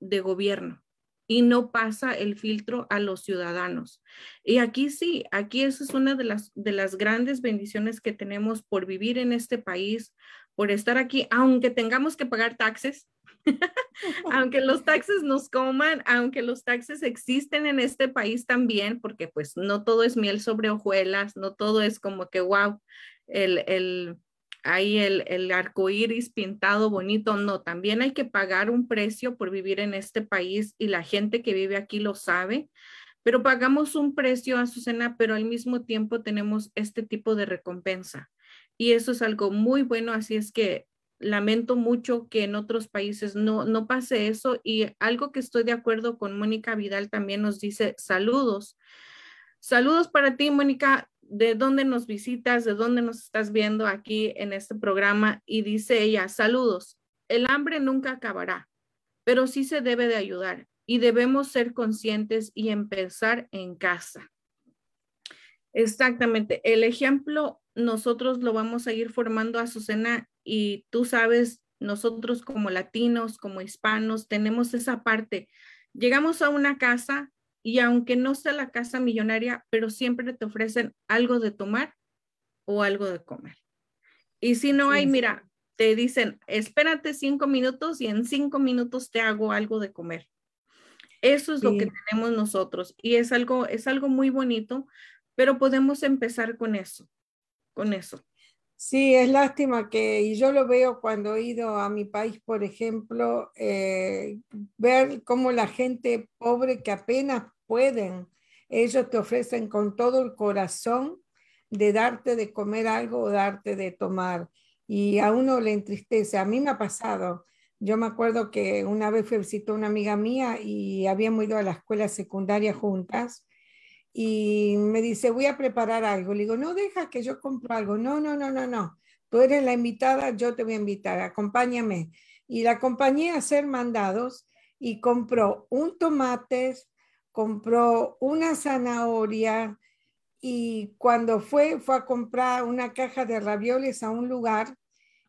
de gobierno y no pasa el filtro a los ciudadanos. Y aquí sí, aquí eso es una de las, de las grandes bendiciones que tenemos por vivir en este país, por estar aquí, aunque tengamos que pagar taxes, aunque los taxes nos coman, aunque los taxes existen en este país también, porque pues no todo es miel sobre hojuelas, no todo es como que, wow, el, el, ahí el, el arco iris pintado bonito, no, también hay que pagar un precio por vivir en este país y la gente que vive aquí lo sabe, pero pagamos un precio, Azucena, pero al mismo tiempo tenemos este tipo de recompensa. Y eso es algo muy bueno, así es que lamento mucho que en otros países no, no pase eso. Y algo que estoy de acuerdo con Mónica Vidal también nos dice saludos. Saludos para ti, Mónica de dónde nos visitas, de dónde nos estás viendo aquí en este programa. Y dice ella, saludos, el hambre nunca acabará, pero sí se debe de ayudar y debemos ser conscientes y empezar en casa. Exactamente, el ejemplo nosotros lo vamos a ir formando a Azucena y tú sabes, nosotros como latinos, como hispanos, tenemos esa parte. Llegamos a una casa y aunque no sea la casa millonaria, pero siempre te ofrecen algo de tomar o algo de comer. Y si no hay, mira, te dicen, espérate cinco minutos y en cinco minutos te hago algo de comer. Eso es lo que tenemos nosotros y es algo, es algo muy bonito, pero podemos empezar con eso, con eso. Sí, es lástima que, y yo lo veo cuando he ido a mi país, por ejemplo, eh, ver cómo la gente pobre que apenas pueden, ellos te ofrecen con todo el corazón de darte de comer algo o darte de tomar. Y a uno le entristece. A mí me ha pasado. Yo me acuerdo que una vez fui a visitar a una amiga mía y habíamos ido a la escuela secundaria juntas y me dice, voy a preparar algo. Le digo, no, deja que yo compro algo. No, no, no, no, no. Tú eres la invitada, yo te voy a invitar, acompáñame. Y la acompañé a hacer mandados y compró un tomate, compró una zanahoria y cuando fue, fue a comprar una caja de ravioles a un lugar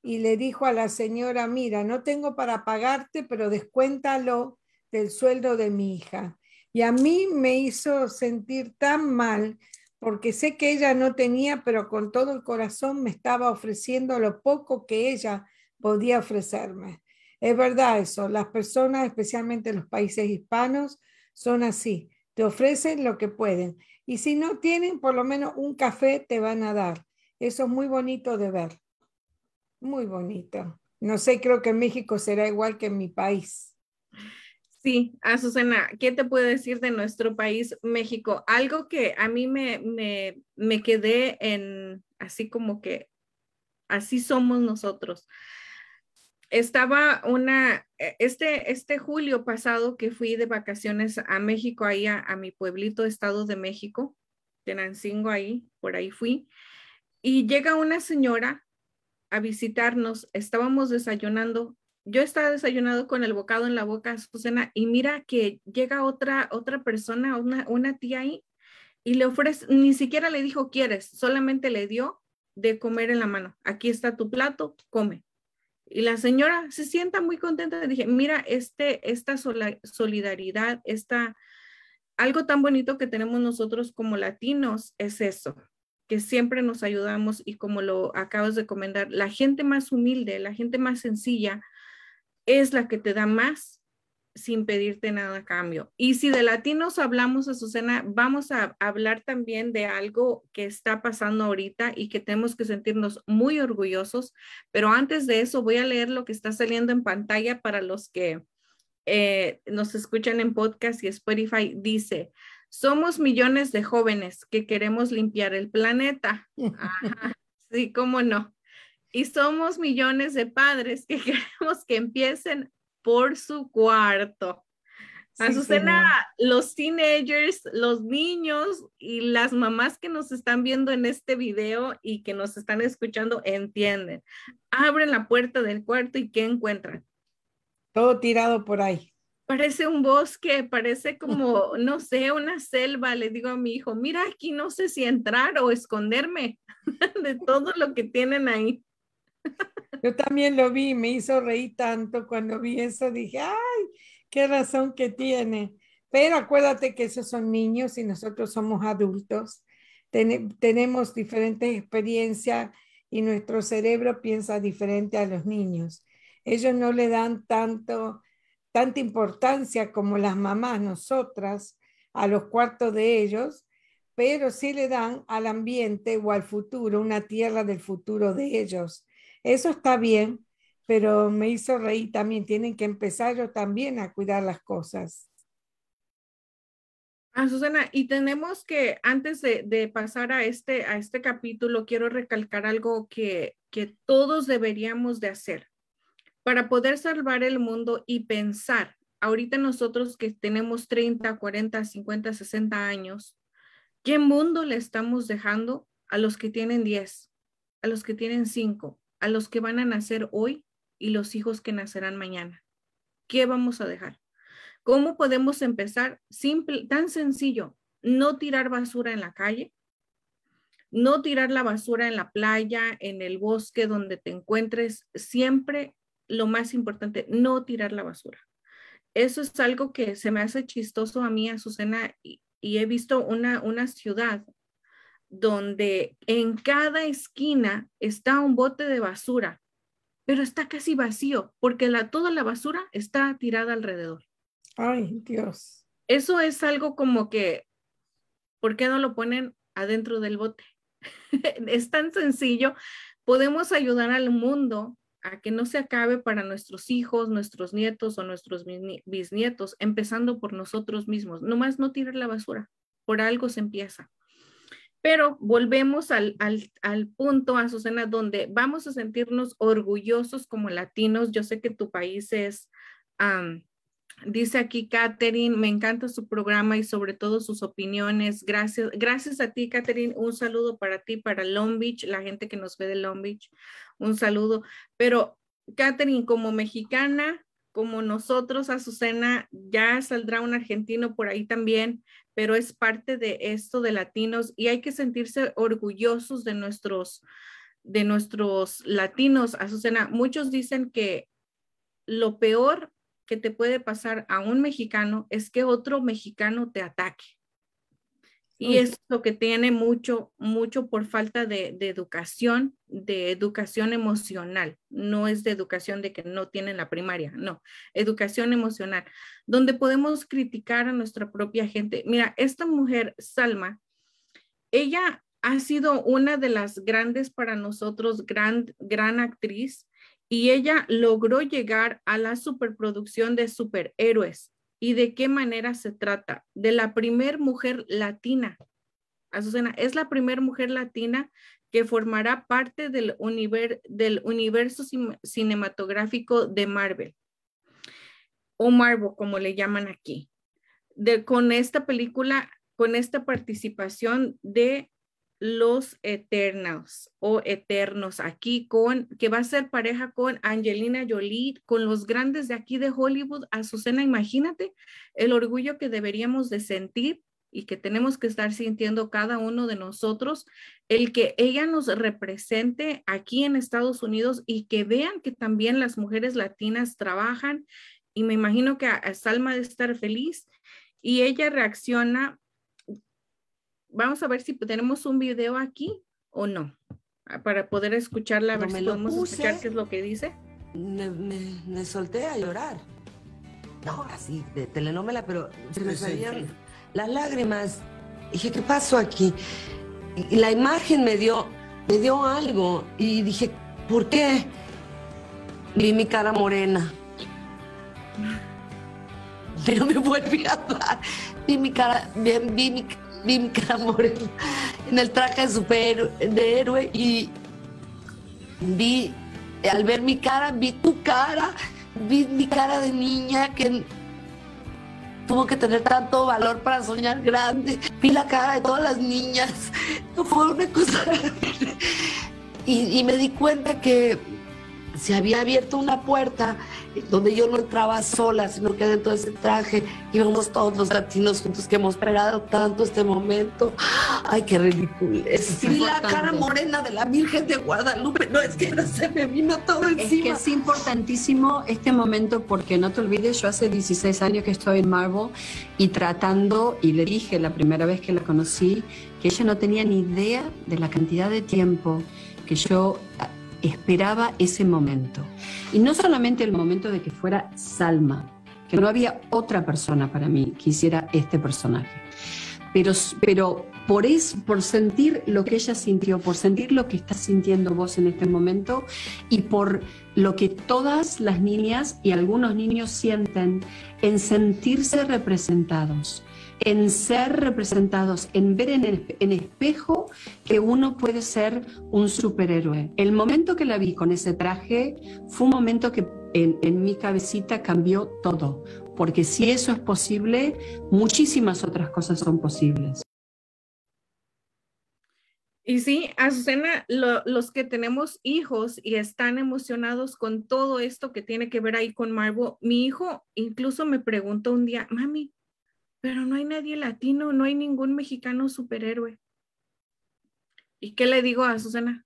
y le dijo a la señora, mira, no tengo para pagarte, pero descuéntalo del sueldo de mi hija. Y a mí me hizo sentir tan mal porque sé que ella no tenía, pero con todo el corazón me estaba ofreciendo lo poco que ella podía ofrecerme. Es verdad eso, las personas, especialmente en los países hispanos, son así, te ofrecen lo que pueden. Y si no tienen, por lo menos un café te van a dar. Eso es muy bonito de ver. Muy bonito. No sé, creo que en México será igual que en mi país. Sí, Azucena, ¿qué te puedo decir de nuestro país, México? Algo que a mí me, me, me quedé en, así como que, así somos nosotros. Estaba una, e, este, este julio pasado que fui de vacaciones a México, ahí a, a mi pueblito, Estado de México, Tenancingo, ahí, por ahí fui, y llega una señora a visitarnos, estábamos desayunando yo estaba desayunando con el bocado en la boca, Susana, y mira que llega otra, otra persona, una, una tía ahí, y le ofrece, ni siquiera le dijo, ¿quieres? Solamente le dio de comer en la mano. Aquí está tu plato, come. Y la señora se sienta muy contenta. Dije, mira, este, esta solidaridad, esta, algo tan bonito que tenemos nosotros como latinos es eso, que siempre nos ayudamos y como lo acabas de comentar, la gente más humilde, la gente más sencilla, es la que te da más sin pedirte nada a cambio. Y si de latinos hablamos, Azucena, vamos a hablar también de algo que está pasando ahorita y que tenemos que sentirnos muy orgullosos. Pero antes de eso, voy a leer lo que está saliendo en pantalla para los que eh, nos escuchan en podcast y Spotify. Dice, somos millones de jóvenes que queremos limpiar el planeta. sí, cómo no y somos millones de padres que queremos que empiecen por su cuarto. Azucena, los teenagers, los niños y las mamás que nos están viendo en este video y que nos están escuchando entienden. Abren la puerta del cuarto y ¿qué encuentran? Todo tirado por ahí. Parece un bosque, parece como, no sé, una selva. Le digo a mi hijo, mira, aquí no sé si entrar o esconderme de todo lo que tienen ahí. Yo también lo vi, me hizo reír tanto cuando vi eso, dije, ay, qué razón que tiene. Pero acuérdate que esos son niños y nosotros somos adultos. tenemos diferentes experiencias y nuestro cerebro piensa diferente a los niños. Ellos no le dan tanto, tanta importancia como las mamás, nosotras, a los cuartos de ellos, pero sí le dan al ambiente o al futuro, una tierra del futuro de ellos. Eso está bien, pero me hizo reír también. Tienen que empezar yo también a cuidar las cosas. Ah, Susana, y tenemos que, antes de, pasar a este, a este capítulo, quiero recalcar algo que, que todos deberíamos de hacer para poder salvar el mundo y pensar. Ahorita nosotros que tenemos 30, 40, 50, 60 años, ¿qué mundo le estamos dejando a los que tienen 10, a los que tienen 5, a los que van a nacer hoy y los hijos que nacerán mañana? ¿Qué vamos a dejar? ¿Cómo podemos empezar? Simple, tan sencillo, no tirar basura en la calle, no tirar la basura en la playa, en el bosque donde te encuentres, siempre lo más importante, no tirar la basura. Eso es algo que se me hace chistoso a mí, Azucena, y, y he visto una, una ciudad donde en cada esquina está un bote de basura, pero está casi vacío porque la, toda la basura está tirada alrededor. Ay, Dios. Eso es algo como que, ¿por qué no lo ponen adentro del bote? es tan sencillo. Podemos ayudar al mundo a que no se acabe para nuestros hijos, nuestros nietos o nuestros bisnietos, empezando por nosotros mismos. Nomás no tirar la basura. Por algo se empieza. Pero volvemos al, al, al, punto, Azucena, donde vamos a sentirnos orgullosos como latinos. Yo sé que tu país es Dice aquí Catherine, me encanta su programa y sobre todo sus opiniones. Gracias, gracias a ti, Catherine. Un saludo para ti, para Long Beach, la gente que nos ve de Long Beach. Un saludo. Pero, Catherine, como mexicana, como nosotros, Azucena, ya saldrá un argentino por ahí también, pero es parte de esto de latinos y hay que sentirse orgullosos de nuestros, de nuestros latinos, Azucena. Muchos dicen que lo peor que te puede pasar a un mexicano es que otro mexicano te ataque. Y es lo que tiene mucho, mucho por falta de, educación, de educación emocional. No es de educación de que no tienen la primaria, no, educación emocional, donde podemos criticar a nuestra propia gente. Mira, esta mujer, Salma, ella ha sido una de las grandes para nosotros, gran, gran actriz y ella logró llegar a la superproducción de superhéroes. ¿Y de qué manera se trata? De la primer mujer latina. Azucena, es la primer mujer latina que formará parte del, del universo cinematográfico de Marvel, o Marvel, como le llaman aquí. De, con esta película, con esta participación de los Eternos o Eternos aquí con, que va a ser pareja con Angelina Jolie, con los grandes de aquí de Hollywood. Azucena, imagínate el orgullo que deberíamos de sentir y que tenemos que estar sintiendo cada uno de nosotros, el que ella nos represente aquí en Estados Unidos y que vean que también las mujeres latinas trabajan. Y me imagino que a Salma de estar feliz y ella reacciona vamos a ver si tenemos un video aquí o no, ah, para poder escucharla, a ver si podemos escuchar qué es lo que dice. Me, solté a llorar. No, así, de telenovela, pero se me salían las lágrimas. Dije, ¿qué pasó aquí? Y la imagen me dio, me dio algo. Y dije, ¿por qué? Vi mi cara morena. Pero me volví a hablar. Vi mi cara, vi, vi mi, vi mi cara morena en el traje de super de héroe y vi, al ver mi cara, vi tu cara, vi mi cara de niña que tuvo que tener tanto valor para soñar grande. Vi la cara de todas las niñas. No fue una cosa. Y me di cuenta que se había abierto una puerta donde yo no entraba sola, sino que dentro de ese traje íbamos todos los latinos juntos que hemos esperado tanto este momento. Ay, qué ridículo. Es y la cara morena de la Virgen de Guadalupe, no es que no se me vino todo encima. Es que es importantísimo este momento porque no te olvides, yo hace 16 años que estoy en Marvel y tratando, y le dije la primera vez que la conocí, que ella no tenía ni idea de la cantidad de tiempo que yo esperaba ese momento. Y no solamente el momento de que fuera Salma, que no había otra persona para mí que hiciera este personaje, pero, pero por, es, por sentir lo que ella sintió, por sentir lo que estás sintiendo vos en este momento y por lo que todas las niñas y algunos niños sienten en sentirse representados en ser representados, en ver en, el, espejo que uno puede ser un superhéroe. El momento que la vi con ese traje fue un momento que en, mi cabecita cambió todo, porque si eso es posible, muchísimas otras cosas son posibles. Y sí, Azucena, los que tenemos hijos y están emocionados con todo esto que tiene que ver ahí con Marvel, mi hijo incluso me preguntó un día, mami, pero no hay nadie latino, no hay ningún mexicano superhéroe. ¿Y qué le digo a Susana?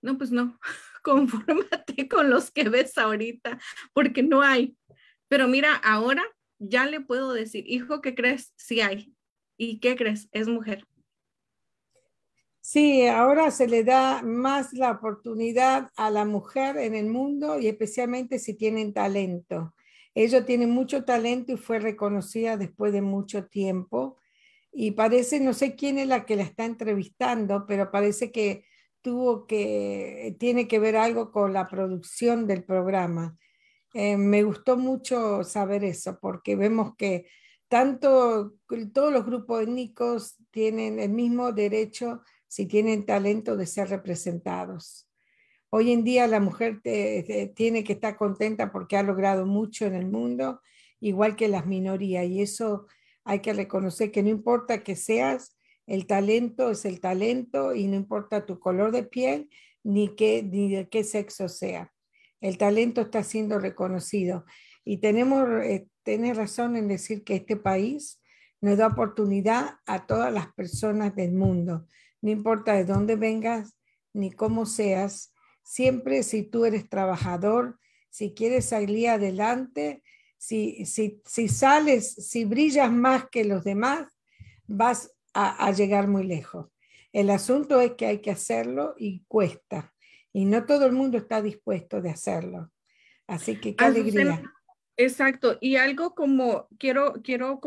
No, pues no, confórmate con los que ves ahorita, porque no hay. Pero mira, ahora ya le puedo decir, hijo, ¿qué crees? Sí hay. ¿Y qué crees? Es mujer. Sí, ahora se le da más la oportunidad a la mujer en el mundo y especialmente si tienen talento. Ella tiene mucho talento y fue reconocida después de mucho tiempo. Y parece, no sé quién es la que la está entrevistando, pero parece que tuvo que, tiene que ver algo con la producción del programa. Eh, me gustó mucho saber eso, porque vemos que tanto todos los grupos étnicos tienen el mismo derecho si tienen talento de ser representados. Hoy en día la mujer tiene que estar contenta porque ha logrado mucho en el mundo, igual que las minorías, y eso hay que reconocer que no importa que seas, el talento es el talento y no importa tu color de piel ni, qué, ni de qué sexo sea. El talento está siendo reconocido. Y tenemos eh, razón en decir que este país nos da oportunidad a todas las personas del mundo, no importa de dónde vengas ni cómo seas, Siempre si tú eres trabajador, si quieres salir adelante, si, si, si sales, si brillas más que los demás, vas a, llegar muy lejos. El asunto es que hay que hacerlo y cuesta. Y no todo el mundo está dispuesto de hacerlo. Así que qué alegría. Exacto. Y algo como quiero, quiero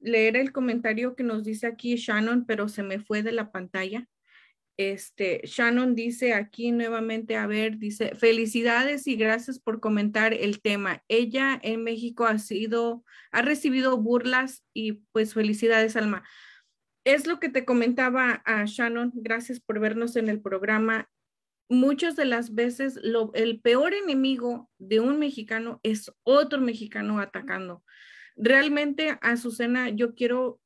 leer el comentario que nos dice aquí Shannon, pero se me fue de la pantalla. Este, Shannon dice aquí nuevamente, a ver, dice, felicidades y gracias por comentar el tema. Ella en México ha sido, ha recibido burlas y pues felicidades, Alma. Es lo que te comentaba a Shannon, gracias por vernos en el programa. Muchas de las veces lo, el peor enemigo de un mexicano es otro mexicano atacando. Realmente, Azucena, yo quiero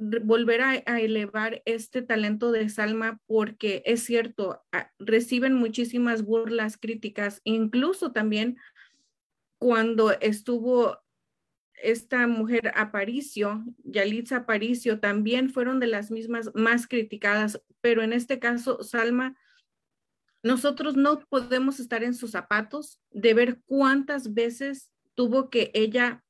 volver a, elevar este talento de Salma porque es cierto, reciben muchísimas burlas, críticas, incluso también cuando estuvo esta mujer Aparicio, Yalitza Aparicio, también fueron de las mismas más criticadas, pero en este caso, Salma, nosotros no podemos estar en sus zapatos de ver cuántas veces tuvo que ella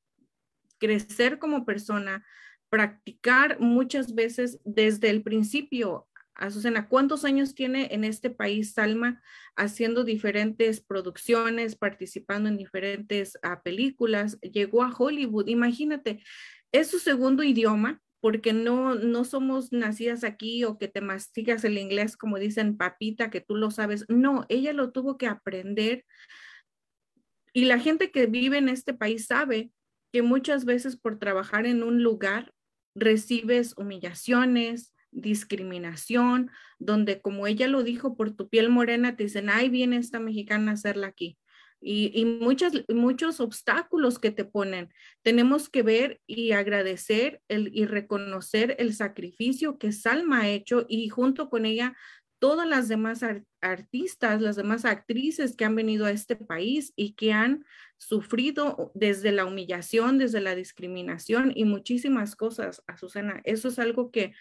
crecer como persona, practicar muchas veces desde el principio. Azucena, ¿cuántos años tiene en este país Salma haciendo diferentes producciones, participando en diferentes ah, películas? Llegó a Hollywood, imagínate, es su segundo idioma porque no, no somos nacidas aquí o que te mastigas el inglés como dicen papita, que tú lo sabes. No, ella lo tuvo que aprender. Y la gente que vive en este país sabe que muchas veces por trabajar en un lugar recibes humillaciones, discriminación, donde como ella lo dijo, por tu piel morena te dicen, ay, viene esta mexicana a hacerla aquí. Y, y muchas, muchos obstáculos que te ponen. Tenemos que ver y agradecer el, y reconocer el sacrificio que Salma ha hecho y junto con ella todas las demás artistas, las demás actrices que han venido a este país y que han sufrido desde la humillación, desde la discriminación y muchísimas cosas, Azucena. Eso es algo que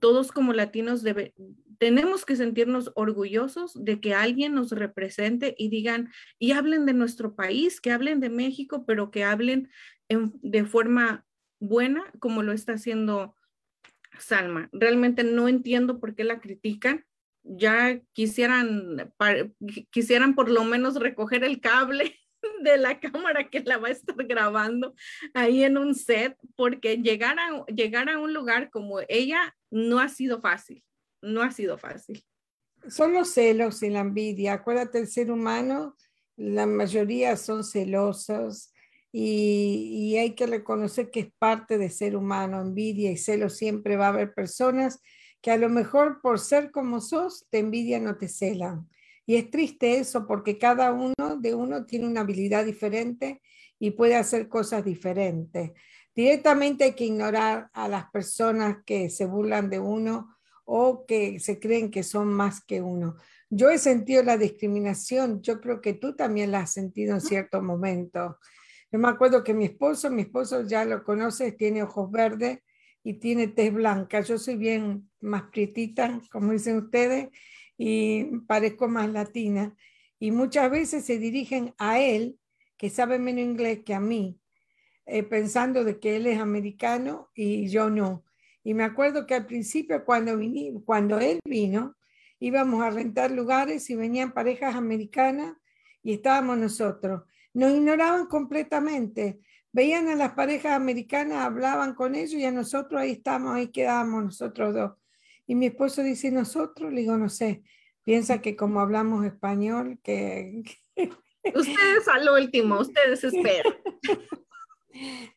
todos como latinos debe, tenemos que sentirnos orgullosos de que alguien nos represente y digan y hablen de nuestro país, que hablen de México, pero que hablen de forma buena como lo está haciendo Salma. Realmente no entiendo por qué la critican. Ya quisieran, quisieran por lo menos recoger el cable de la cámara que la va a estar grabando ahí en un set, porque llegar a, llegar a un lugar como ella no ha sido fácil, no ha sido fácil. Son los celos y la envidia. Acuérdate, el ser humano, la mayoría son celosos y, hay que reconocer que es parte de ser humano, envidia y celos. Siempre va a haber personas que a lo mejor por ser como sos, te envidian o te celan. Y es triste eso porque cada uno de uno tiene una habilidad diferente y puede hacer cosas diferentes. Directamente hay que ignorar a las personas que se burlan de uno o que se creen que son más que uno. Yo he sentido la discriminación, yo creo que tú también la has sentido en cierto momento. Yo me acuerdo que mi esposo, mi esposo ya lo conoces, tiene ojos verdes y tiene tez blanca. Yo soy bien más prietita, como dicen ustedes, y parezco más latina. Y muchas veces se dirigen a él, que sabe menos inglés que a mí, eh, pensando de que él es americano y yo no. Y me acuerdo que al principio cuando, cuando él vino, íbamos a rentar lugares y venían parejas americanas y estábamos nosotros. Nos ignoraban completamente. Veían a las parejas americanas, hablaban con ellos y a nosotros ahí estamos, ahí quedábamos nosotros dos. Y mi esposo dice, nosotros, le digo, no sé, piensa que como hablamos español, que... Ustedes al último, ustedes esperan.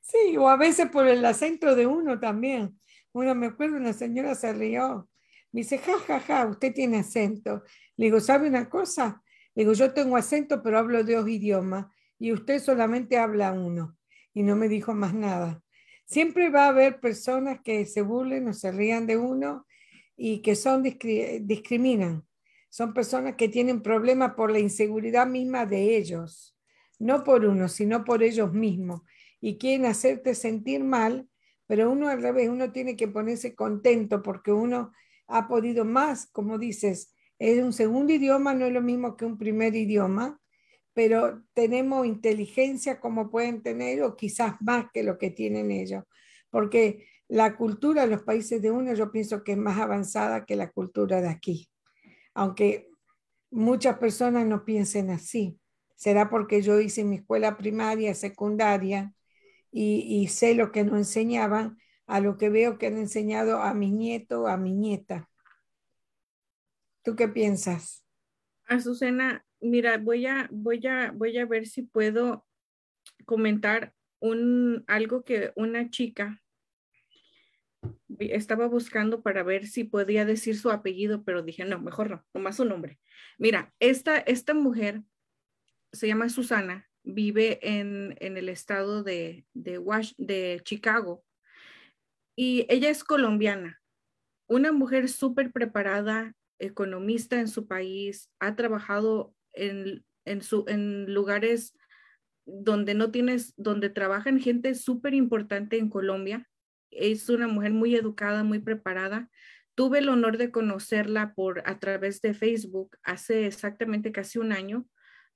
Sí, o a veces por el acento de uno también. Uno me acuerdo, una señora se rió. Me dice, ja, ja, ja, usted tiene acento. Le digo, ¿sabe una cosa? Le digo, yo tengo acento, pero hablo dos idiomas y usted solamente habla uno. Y no me dijo más nada. Siempre va a haber personas que se burlen o se rían de uno y que son discriminan. Son personas que tienen problemas por la inseguridad misma de ellos, no por uno, sino por ellos mismos y quieren hacerte sentir mal, pero uno al revés, uno tiene que ponerse contento porque uno ha podido más, como dices, es un segundo idioma, no es lo mismo que un primer idioma, pero tenemos inteligencia como pueden tener o quizás más que lo que tienen ellos, porque la cultura de los países de uno yo pienso que es más avanzada que la cultura de aquí, aunque muchas personas no piensen así. Será porque yo hice mi escuela primaria, secundaria, y, sé lo que nos enseñaban a lo que veo que han enseñado a mi nieto, a mi nieta. ¿Tú qué piensas? Azucena, mira, voy a, voy a, voy a ver si puedo comentar un, algo que una chica estaba buscando para ver si podía decir su apellido, pero dije, no, mejor no, nomás su nombre. Mira, esta, esta mujer se llama Susana vive en, el estado de, de, Chicago y ella es colombiana, una mujer súper preparada, economista en su país, ha trabajado en, su, en lugares donde no tienes, donde trabajan gente súper importante en Colombia. Es una mujer muy educada, muy preparada. Tuve el honor de conocerla por a través de Facebook hace exactamente casi un año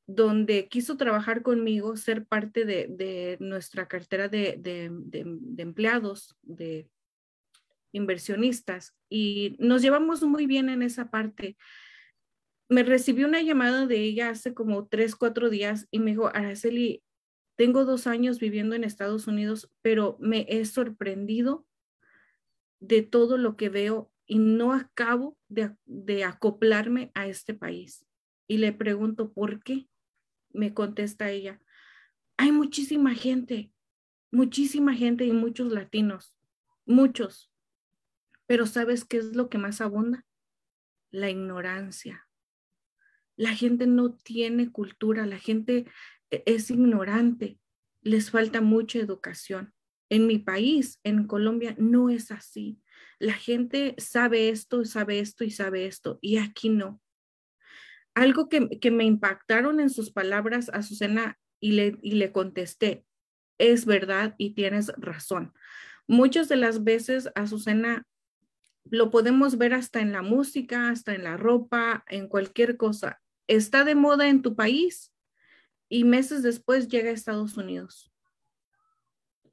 donde quiso trabajar conmigo, ser parte de, nuestra cartera de, empleados, de inversionistas, y nos llevamos muy bien en esa parte. Me recibí una llamada de ella hace como tres, cuatro días y me dijo, Araceli, tengo dos años viviendo en Estados Unidos, pero me he sorprendido de todo lo que veo y no acabo de acoplarme a este país. Y le pregunto, ¿por qué? me contesta ella, hay muchísima gente, muchísima gente y muchos latinos, muchos. Pero ¿sabes qué es lo que más abunda? La ignorancia. La gente no tiene cultura, la gente es ignorante, les falta mucha educación. En mi país, en Colombia, no es así. La gente sabe esto, sabe esto y sabe esto, y aquí no. algo que, que me impactaron en sus palabras, Azucena, y le, y le contesté, es verdad y tienes razón. Muchas de las veces, Azucena, lo podemos ver hasta en la música, hasta en la ropa, en cualquier cosa. Está de moda en tu país y meses después llega a Estados Unidos.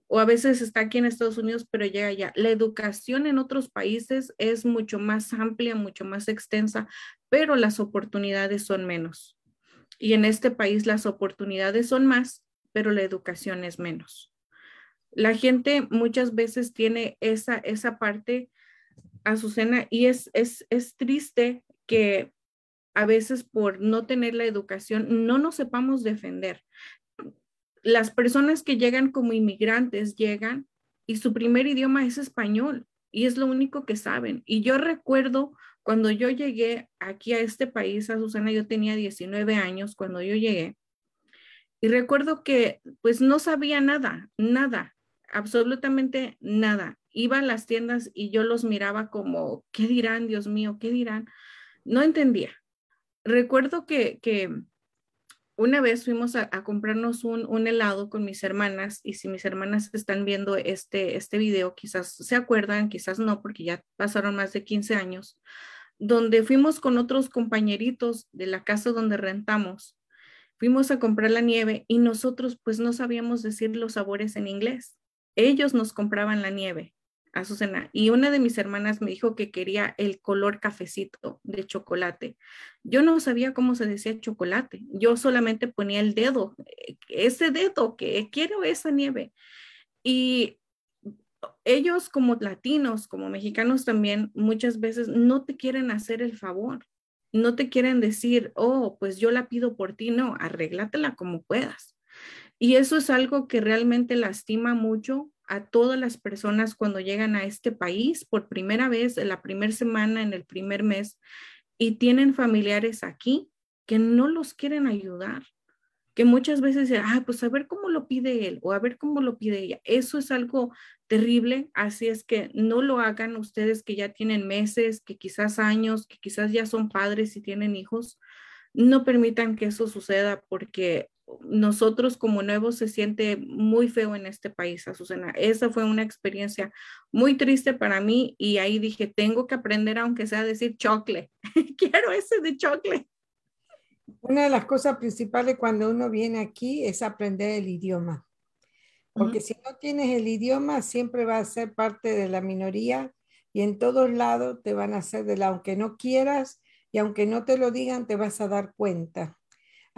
O a veces está aquí en Estados Unidos, pero llega allá. La educación en otros países es mucho más amplia, mucho más extensa, pero las oportunidades son menos. Y en este país las oportunidades son más, pero la educación es menos. La gente muchas veces tiene esa, esa parte Azucena, y es, es, es triste que a veces por no tener la educación no nos sepamos defender. Las personas que llegan como inmigrantes llegan y su primer idioma es español y es lo único que saben. Y yo recuerdo cuando yo llegué aquí a este país, Azucena, yo tenía 19 años cuando yo llegué. Y recuerdo que pues no sabía nada, nada, absolutamente nada iba a las tiendas y yo los miraba como, ¿qué dirán, Dios mío? ¿Qué dirán? No entendía. Recuerdo que, una vez fuimos a, comprarnos un, helado con mis hermanas y si mis hermanas están viendo este, este video, quizás se acuerdan, quizás no, porque ya pasaron más de 15 años, donde fuimos con otros compañeritos de la casa donde rentamos. Fuimos a comprar la nieve y nosotros pues no sabíamos decir los sabores en inglés. Ellos nos compraban la nieve Azucena. Y una de mis hermanas me dijo que quería el color cafecito de chocolate. Yo no sabía cómo se decía chocolate. Yo solamente ponía el dedo, eh, ese dedo que quiero esa nieve. Y ellos como latinos, como mexicanos también, muchas veces no te quieren hacer el favor. No te quieren decir, oh, pues yo la pido por ti. No, arréglatela como puedas. Y eso es algo que realmente lastima mucho a todas las personas cuando llegan a este país por primera vez, en la primera semana, en el primer mes, y tienen familiares aquí que no los quieren ayudar, que muchas veces dicen, ah, pues a ver cómo lo pide él o a ver cómo lo pide ella. Eso es algo terrible, así es que no lo hagan ustedes que ya tienen meses, que quizás años, que quizás ya son padres y tienen hijos. No permitan que eso suceda porque nosotros como nuevos se siente muy feo en este país, Azucena. Esa fue una experiencia muy triste para mí y ahí dije, tengo que aprender aunque sea a decir chocle. Quiero ese de chocle. Una de las cosas principales cuando uno viene aquí es aprender el idioma. Porque si no tienes el idioma, siempre va a ser parte de la minoría y en todos lados te van a hacer de la, aunque no quieras y aunque no te lo digan, te vas a dar cuenta.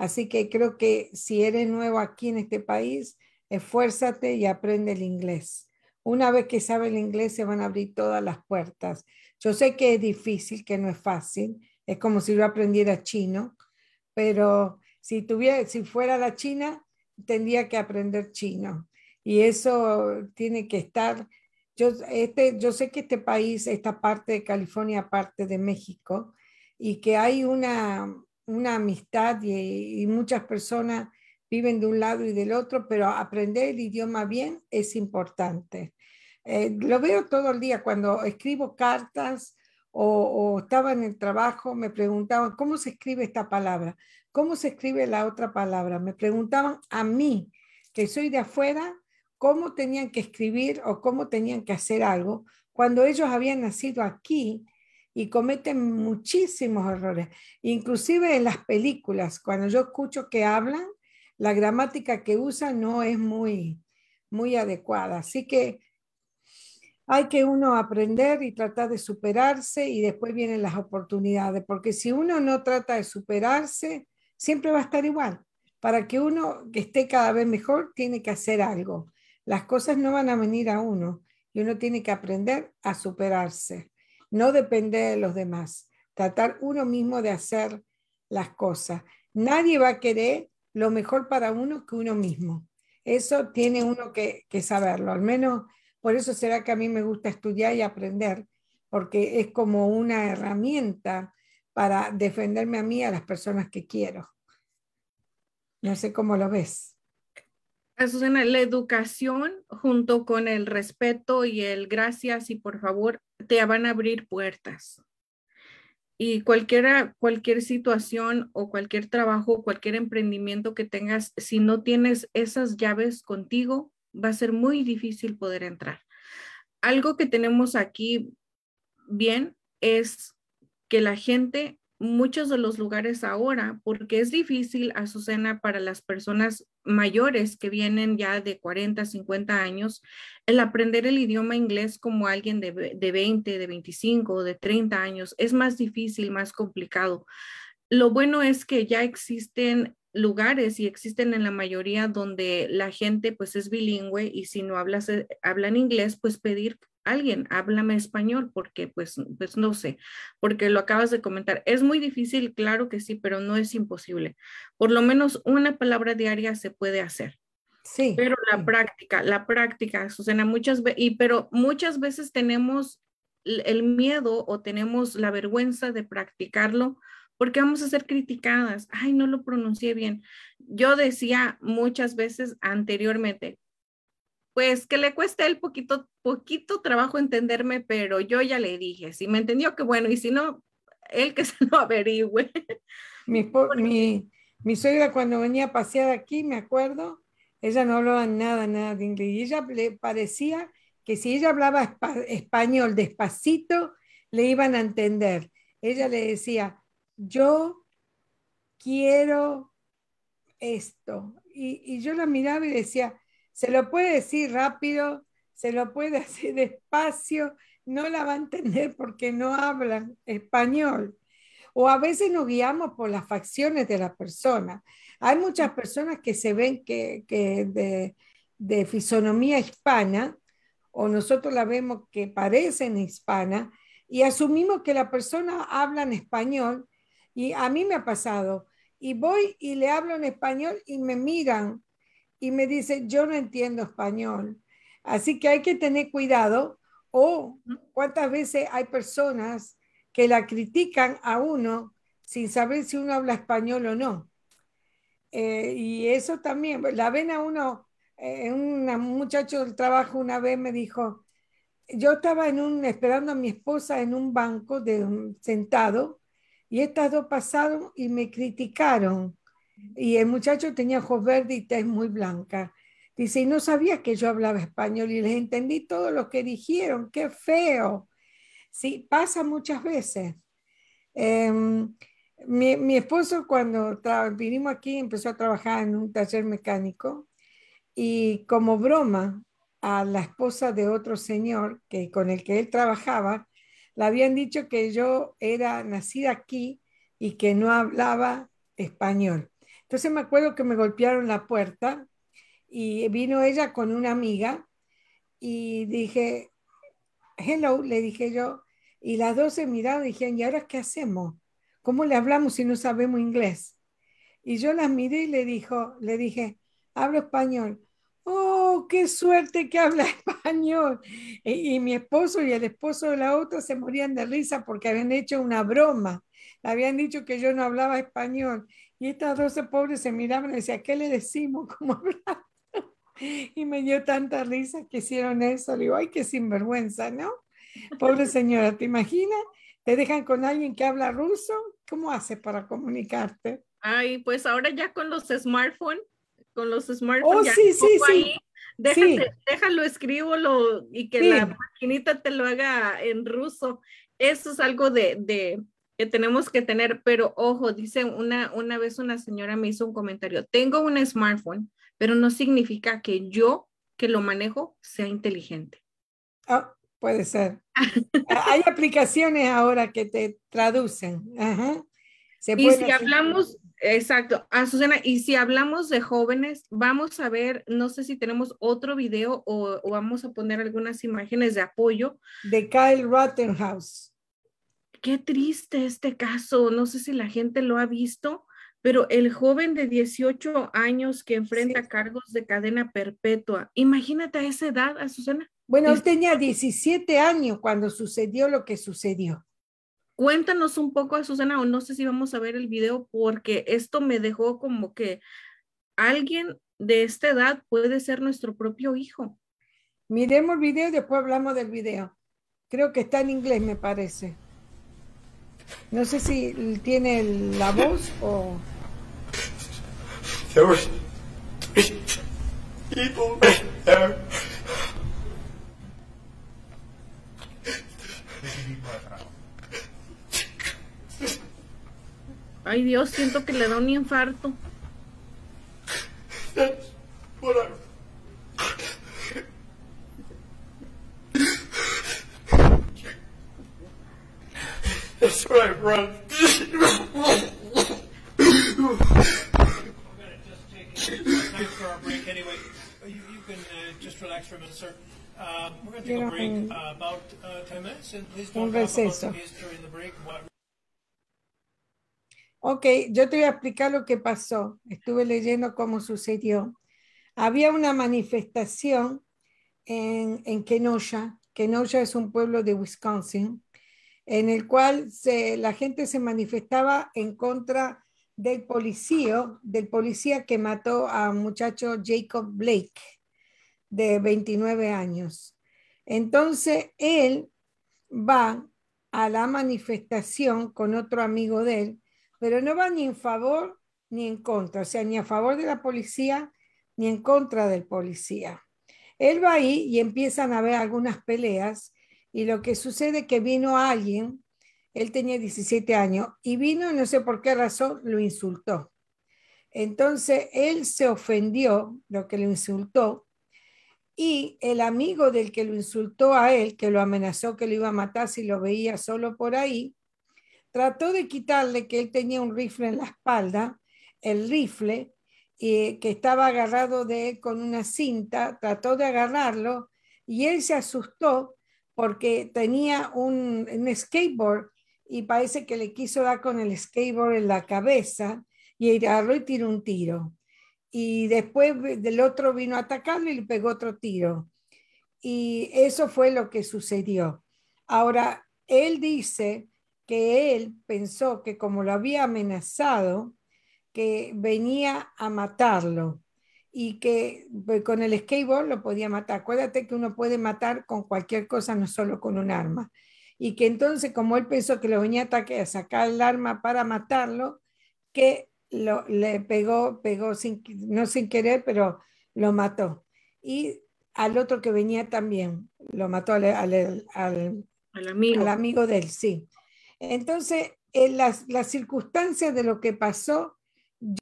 Así que creo que si eres nuevo aquí en este país, esfuérzate y aprende el inglés. Una vez que sabes el inglés, se van a abrir todas las puertas. Yo sé que es difícil, que no es fácil. Es como si yo aprendiera chino, pero si, tuviera, si fuera la China, tendría que aprender chino. Y eso tiene que estar. Yo, este, yo sé que este país, esta parte de California, parte de México, y que hay una, una amistad y, muchas personas viven de un lado y del otro, pero aprender el idioma bien es importante. Eh, lo veo todo el día cuando escribo cartas o, estaba en el trabajo, me preguntaban, ¿cómo se escribe esta palabra? ¿Cómo se escribe la otra palabra? Me preguntaban a mí, que soy de afuera, cómo tenían que escribir o cómo tenían que hacer algo cuando ellos habían nacido aquí y cometen muchísimos errores. Inclusive en las películas, cuando yo escucho que hablan, la gramática que usan no es muy, muy adecuada. Así que hay que uno aprender y tratar de superarse y después vienen las oportunidades, porque si uno no trata de superarse, siempre va a estar igual. Para que uno esté cada vez mejor, tiene que hacer algo. Las cosas no van a venir a uno y uno tiene que aprender a superarse no depender de los demás, tratar uno mismo de hacer las cosas. Nadie va a querer lo mejor para uno que uno mismo. Eso tiene uno que, saberlo, al menos por eso será que a mí me gusta estudiar y aprender, porque es como una herramienta para defenderme a mí, a las personas que quiero. No sé cómo lo ves. Susana, la educación junto con el respeto y el gracias y por favor te van a abrir puertas. Y cualquiera, cualquier situación o cualquier trabajo, cualquier emprendimiento que tengas, si no tienes esas llaves contigo, va a ser muy difícil poder entrar. Algo que tenemos aquí bien es que la gente, muchos de los lugares ahora, porque es difícil, Azucena, para las personas mayores que vienen ya de 40, 50 años, el aprender el idioma inglés como alguien de, de 20, de 25 o de 30 años es más difícil, más complicado. Lo bueno es que ya existen lugares y existen en la mayoría donde la gente pues es bilingüe y si no hablas, eh, hablan inglés, pues pedir alguien, háblame español, porque pues, pues no sé, porque lo acabas de comentar. Es muy difícil, claro que sí, pero no es imposible. Por lo menos una palabra diaria se puede hacer. Sí. Pero la práctica, la práctica, Susana, muchas veces, y pero muchas veces tenemos el miedo o tenemos la vergüenza de practicarlo porque vamos a ser criticadas. Ay, no lo pronuncié bien. Yo decía muchas veces anteriormente, pues que le cueste el poquito, poquito trabajo entenderme, pero yo ya le dije, si me entendió, que bueno, y si no, él que se lo averigüe. Mi, mi, mi suegra cuando venía a pasear aquí, me acuerdo, ella no hablaba nada, nada de inglés, y ella le parecía que si ella hablaba español despacito, le iban a entender. Ella le decía, yo quiero esto. Y, yo la miraba y decía, se lo puede decir rápido, se lo puede hacer despacio, no la va a entender porque no hablan español. O a veces nos guiamos por las facciones de la persona. Hay muchas personas que se ven que, de, de fisonomía hispana, o nosotros la vemos que parecen hispana, y asumimos que la persona habla en español y a mí me ha pasado. Y voy y le hablo en español y me miran y me dicen, yo no entiendo español. Así que hay que tener cuidado. O cuántas veces hay personas que la critican a uno sin saber si uno habla español o no. Eh, y eso también, la ven a uno, eh, un muchacho del trabajo una vez me dijo, yo estaba en un, esperando a mi esposa en un banco de sentado y estas dos pasaron y me criticaron. Y el muchacho tenía ojos verdes y tez muy blanca. Dice, y no sabía que yo hablaba español y les entendí todo lo que dijeron. Qué feo. Sí, pasa muchas veces. Em, mi, mi, esposo cuando vinimos aquí empezó a trabajar en un taller mecánico y como broma a la esposa de otro señor que, con el que él trabajaba, le habían dicho que yo era nacida aquí y que no hablaba español. Entonces me acuerdo que me golpearon la puerta y vino ella con una amiga y dije, hello, le dije yo, y las dos se miraron y dijeron, ¿y ahora qué hacemos? ¿Cómo le hablamos si no sabemos inglés? Y yo las miré y le, dijo, le dije, hablo español oh, qué suerte que habla español. Y, mi esposo y el esposo de la otra se morían de risa porque habían hecho una broma. Habían dicho que yo no hablaba español. Y estas dos pobres se miraban y decían, ¿qué le decimos? ¿Cómo hablar? Y me dio tanta risa que hicieron eso. Le digo, ay, qué sinvergüenza, ¿no? Pobre señora, ¿te imaginas? ¿Te dejan con alguien que habla ruso? ¿Cómo hace para comunicarte? Ay, pues ahora ya con los smartphones con los smartphones. Oh, sí, sí, sí. Déjalo, escríbelo y que la maquinita te lo haga en ruso. Eso es algo de, que tenemos que tener, pero ojo, dice una, una vez una señora me hizo un comentario, tengo un smartphone, pero no significa que yo que lo manejo sea inteligente. Ah, puede ser. Hay aplicaciones ahora que te traducen. y si hablamos, Exacto. Ah, Susana, y si hablamos de jóvenes, vamos a ver, no sé si tenemos otro video o, vamos a poner algunas imágenes de apoyo. De Kyle Rittenhouse. Qué triste este caso, no sé si la gente lo ha visto, pero el joven de 18 años que enfrenta cargos de cadena perpetua, imagínate a esa edad, a Susana. Bueno, él tenía 17 años cuando sucedió lo que sucedió. Cuéntanos un poco, Susana, o no sé si vamos a ver el video, porque esto me dejó como que alguien de esta edad puede ser nuestro propio hijo. Miremos el video y después hablamos del video. Creo que está en inglés, me parece. No sé si tiene la voz o... Ay Dios, siento que le da un infarto. That's right, run. Thanks for our break anyway. You, you can uh, just relax for a minute, sir. Uh, we're going to take a break uh, about uh, 10 minutes, and please don't talk about the case during the break. What Ok, yo te voy a explicar lo que pasó. Estuve leyendo cómo sucedió. Había una manifestación en, en Kenosha. Kenosha es un pueblo de Wisconsin, en el cual se, la gente se manifestaba en contra del policía, del policía que mató a un muchacho Jacob Blake, de 29 años. Entonces, él va a la manifestación con otro amigo de él, pero no va ni en favor ni en contra, o sea, ni a favor de la policía ni en contra del policía. Él va ahí y empiezan a haber algunas peleas y lo que sucede es que vino alguien él tenía 17 años y vino, no sé por qué razón, lo insultó. Entonces él se ofendió, lo que lo insultó, y el amigo del que lo insultó a él, que lo amenazó que lo iba a matar si lo veía solo por ahí, trató de quitarle que él tenía un rifle en la espalda, el rifle y que estaba agarrado de él con una cinta, trató de agarrarlo y él se asustó porque tenía un, un skateboard y parece que le quiso dar con el skateboard en la cabeza y agarró y tiró un tiro. Y después del otro vino a atacarle y le pegó otro tiro. Y eso fue lo que sucedió. Ahora, él dice que él pensó que como lo había amenazado, que venía a matarlo y que pues, con el skateboard lo podía matar. Acuérdate que uno puede matar con cualquier cosa, no solo con un arma y que entonces como él pensó que lo venía a ataque a sacar el arma para matarlo, que lo, le pegó, pegó sin, no sin querer, pero lo mató. Y al otro que venía también, lo mató al, al, al, amigo. amigo de él, sí. Entonces, en las, las circunstancias de lo que pasó,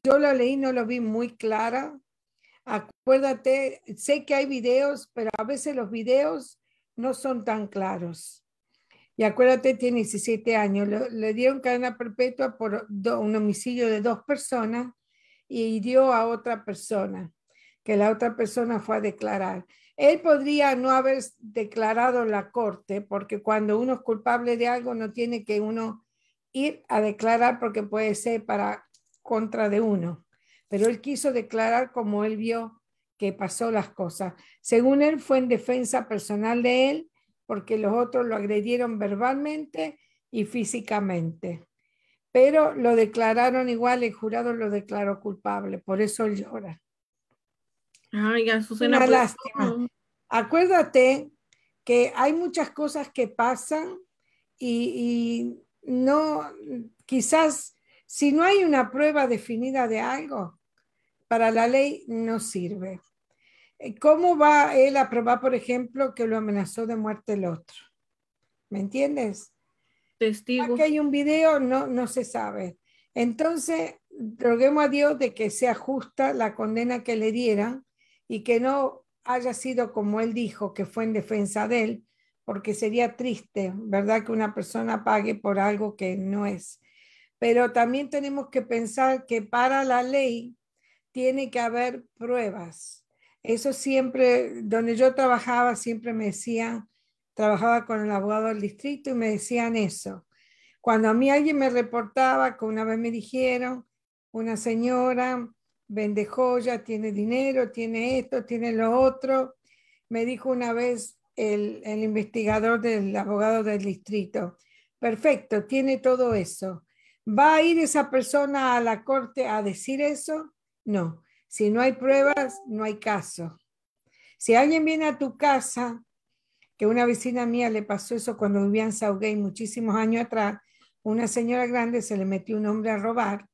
yo lo leí, no lo vi muy clara. Acuérdate, sé que hay videos, pero a veces los videos no son tan claros. Y acuérdate, tiene 17 años. Le, dieron cadena perpetua por un homicidio de dos personas y hirió a otra persona, que la otra persona fue a declarar. Él podría no haber declarado la corte, porque cuando uno es culpable de algo no tiene que uno ir a declarar porque puede ser para contra de uno. Pero él quiso declarar como él vio que pasó las cosas. Según él, fue en defensa personal de él porque los otros lo agredieron verbalmente y físicamente. Pero lo declararon igual, el jurado lo declaró culpable, por eso él llora. Ay, Una pues, lástima. Acuérdate que hay muchas cosas que pasan y, y no, quizás si no hay una prueba definida de algo, para la ley no sirve. Eh, ¿Cómo va él a probar, por ejemplo, que lo amenazó de muerte el otro? ¿Me entiendes? Testigo. Aquí hay un video, no, no se sabe. Entonces, roguemos a Dios de que sea justa la condena que le dieran y que no haya sido como él dijo, que fue en defensa de él, porque sería triste, ¿verdad? Que una persona pague por algo que no es. Pero también tenemos que pensar que para la ley tiene que haber pruebas eso siempre, donde yo trabajaba, siempre me decían, trabajaba con el abogado del distrito y me decían eso. Cuando a mí alguien me reportaba, que una vez me dijeron, una señora vende joya, tiene dinero, tiene esto, tiene lo otro, me dijo una vez el, el investigador del abogado del distrito, perfecto, tiene todo eso. ¿Va a ir esa persona a la corte a decir eso? No. Si no hay pruebas, no hay caso. Si alguien viene a tu casa, que una vecina mía le pasó eso cuando vivía en muchísimos años atrás, Una señora grande se le metió un hombre a robar,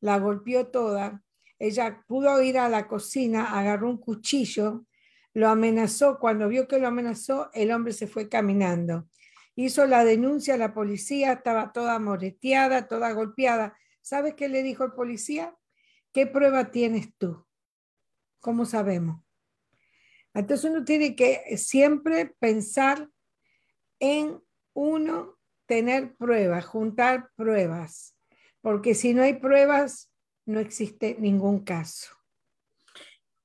la golpeó toda. Ella pudo ir a la cocina, agarró un cuchillo, lo amenazó. Cuando vio que lo amenazó, el hombre se fue caminando. Hizo la denuncia a la policía, estaba toda moreteada, toda golpeada. ¿Sabes qué le dijo el policía? ¿Qué prueba tienes tú? ¿Cómo sabemos? Entonces uno tiene que siempre pensar en uno tener pruebas, juntar pruebas, porque si no hay pruebas, no existe ningún caso.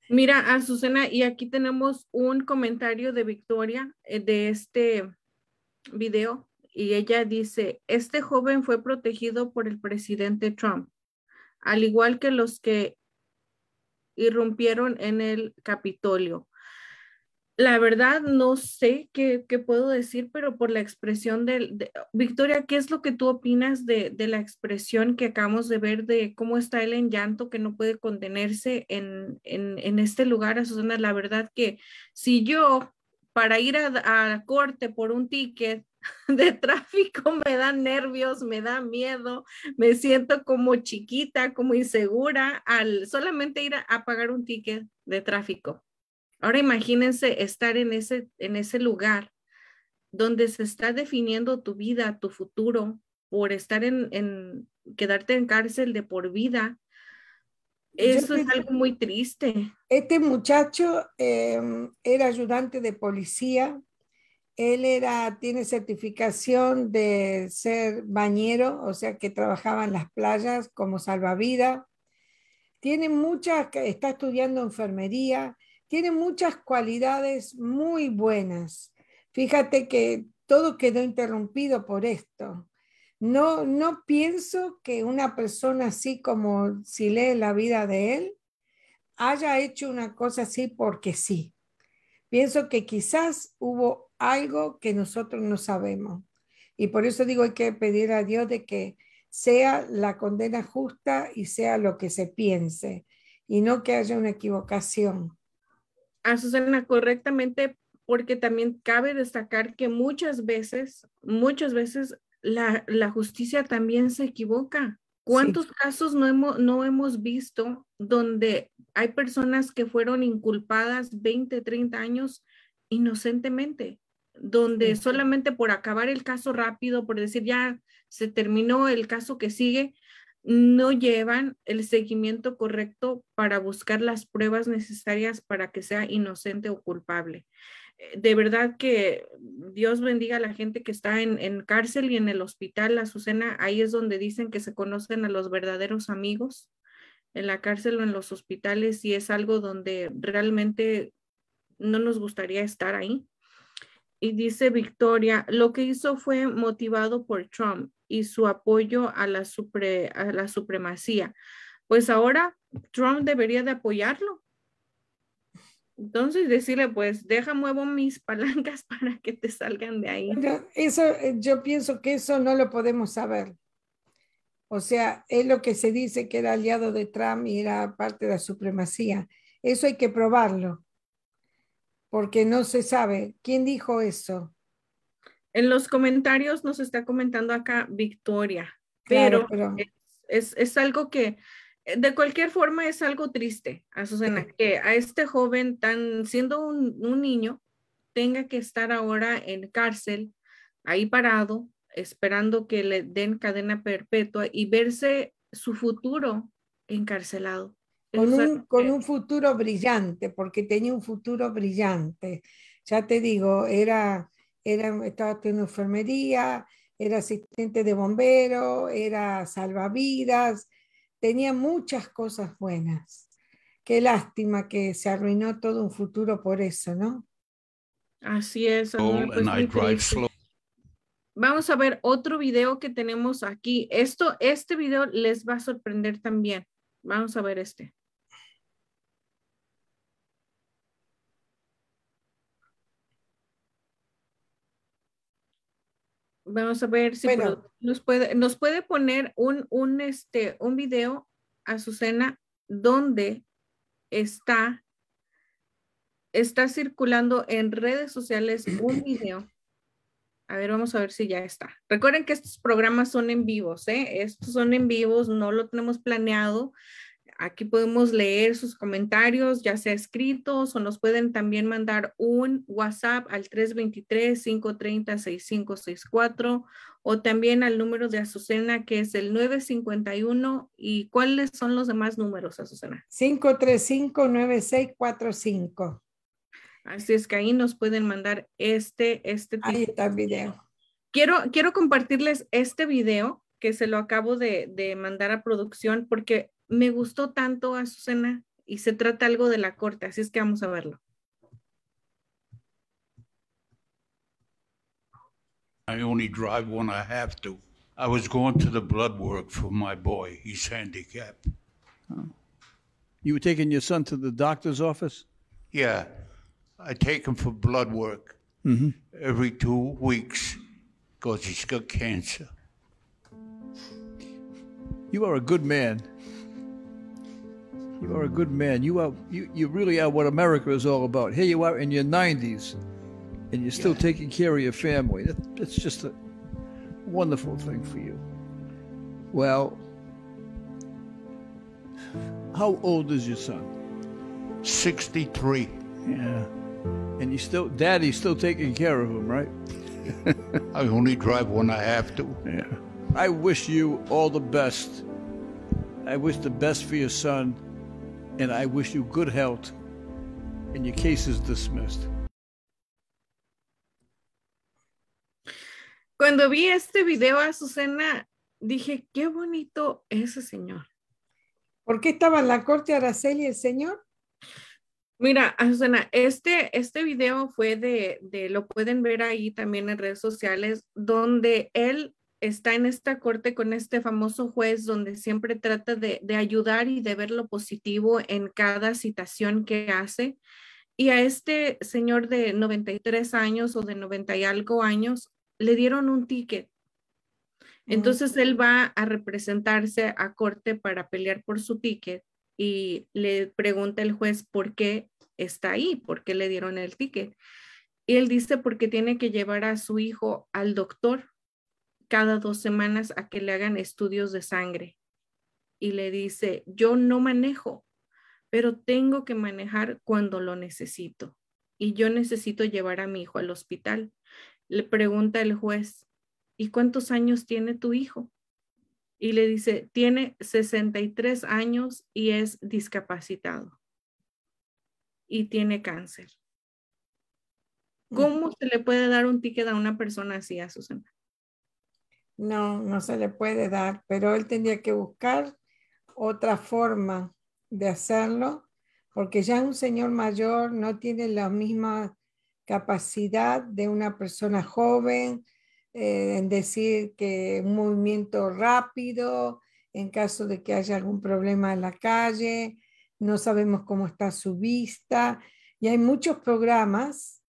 Mira, Azucena, y aquí tenemos un comentario de Victoria eh, de este video, y ella dice, este joven fue protegido por el presidente Trump, al igual que los que irrumpieron en el Capitolio la verdad no sé qué, puedo decir, pero por la expresión de, Victoria, ¿qué es lo que tú opinas de, la expresión que acabamos de ver de cómo está él en llanto, que no puede contenerse en, este lugar, Susana? La verdad que si yo para ir a, a corte por un ticket de tráfico me da nervios, me da miedo, me siento como chiquita, como insegura al solamente ir a pagar un ticket de tráfico. Ahora imagínense estar en ese, en ese lugar donde se está definiendo tu vida, tu futuro, por estar en, quedarte en cárcel de por vida. Eso es algo muy triste. Este muchacho em, era ayudante de policía. Él era, tiene certificación de ser bañero, o sea que trabajaba en las playas como salvavidas. Tiene muchas, está estudiando enfermería tiene muchas cualidades muy buenas. Fíjate que todo quedó interrumpido por esto. No, no pienso que una persona así como si lee la vida de él haya hecho una cosa así porque sí. Pienso que quizás hubo algo que nosotros no sabemos. Y por eso digo, hay que pedir a Dios de que sea la condena justa y sea lo que se piense y no que haya una equivocación a Susana correctamente porque también cabe destacar que muchas veces, muchas veces la, justicia también se equivoca. ¿Cuántos casos no hemos, no hemos visto donde hay personas que fueron inculpadas 20, 30 años inocentemente? Donde solamente por acabar el caso rápido, por decir ya se terminó el caso que sigue, no llevan el seguimiento correcto para buscar las pruebas necesarias para que sea inocente o culpable. Eh, de verdad que Dios bendiga a la gente que está en, cárcel y en el hospital, Azucena, ahí es donde dicen que se conocen a los verdaderos amigos, en la cárcel o en los hospitales, y es algo donde realmente no nos gustaría estar ahí. Y dice Victoria, lo que hizo fue motivado por Trump y su apoyo a la, a la supremacía. Pues ahora Trump debería de apoyarlo. Entonces decirle, pues deja muevo mis palancas para que te salgan de ahí. Eso, eh, yo pienso que eso no lo podemos saber. O sea, es lo que se dice que era aliado de Trump y era parte de la supremacía. Eso hay que probarlo, porque no se sabe. ¿Quién dijo eso? En los comentarios nos está comentando acá Victoria, pero, Es, algo que eh, de cualquier forma es algo triste, Azucena, que a este joven tan siendo un, un, niño tenga que estar ahora en cárcel, ahí parado, esperando que le den cadena perpetua y verse su futuro encarcelado. Con un, con un futuro brillante, porque tenía un futuro brillante. Ya te digo, era era, estaba en enfermería, era asistente de bombero, era salvavidas, tenía muchas cosas buenas. Qué lástima que se arruinó todo un futuro por eso, ¿no? Así es. Pues, Vamos a ver otro video que tenemos aquí. Esto, este video les va a sorprender también. Vamos a ver este. Vamos a ver si nos, puede, nos puede poner un, un, este, un video, Azucena, donde está, está circulando en redes sociales un video A ver, vamos a ver si ya está. Recuerden que estos programas son en vivos, ¿eh? Estos son en vivos, no lo tenemos planeado. Aquí podemos leer sus comentarios, ya sea escritos o nos pueden también mandar un WhatsApp al 323-530-6564 o también al número de Azucena que es el 951. ¿Y cuáles son los demás números, Azucena? 535-9645. Así es que ahí nos pueden mandar este, este. Ahí está el video. Quiero, quiero compartirles este video que se lo acabo de, de mandar a producción porque me gustó tanto, Azucena, y se trata algo de la corte, así es que vamos a verlo. I only drive when I have to. I was going to the blood work for my boy. He's handicapped. Oh. You were taking your son to the doctor's office? Yeah. I take him for blood work mm -hmm. every two weeks because he's got cancer. You are a good man. You are a good man. You are you, you really are what America is all about. Here you are in your 90s, and you're still yeah. taking care of your family. That, that's just a wonderful thing for you. Well, how old is your son? 63. Yeah. And you still, Daddy's still taking care of him, right? I only drive when I have to. Yeah. I wish you all the best. I wish the best for your son and I wish you good health. And your case is dismissed. Cuando vi este video, Azucena, dije, qué bonito ese señor. ¿Por qué estaba en la corte Araceli el señor? Mira, Azucena, este, este video fue de, de, lo pueden ver ahí también en redes sociales, donde él está en esta corte con este famoso juez donde siempre trata de, ayudar y de ver lo positivo en cada citación que hace. Y a este señor de 93 años o de 90 y algo años le dieron un ticket. Entonces él va a representarse a corte para pelear por su ticket y le pregunta el juez por qué está ahí, por qué le dieron el ticket. Y él dice porque tiene que llevar a su hijo al doctor cada dos semanas a que le hagan estudios de sangre. Y le dice, yo no manejo, pero tengo que manejar cuando lo necesito. Y yo necesito llevar a mi hijo al hospital. Le pregunta el juez, ¿y cuántos años tiene tu hijo? Y le dice, tiene 63 años y es discapacitado. Y tiene cáncer. ¿Cómo se le puede dar un ticket a una persona así, a Susana? No, no se le puede dar, pero él tendría que buscar otra forma de hacerlo, porque ya un señor mayor no tiene la misma capacidad de una persona joven eh, en decir que un movimiento rápido, en caso de que haya algún problema en la calle, no sabemos cómo está su vista, y hay muchos programas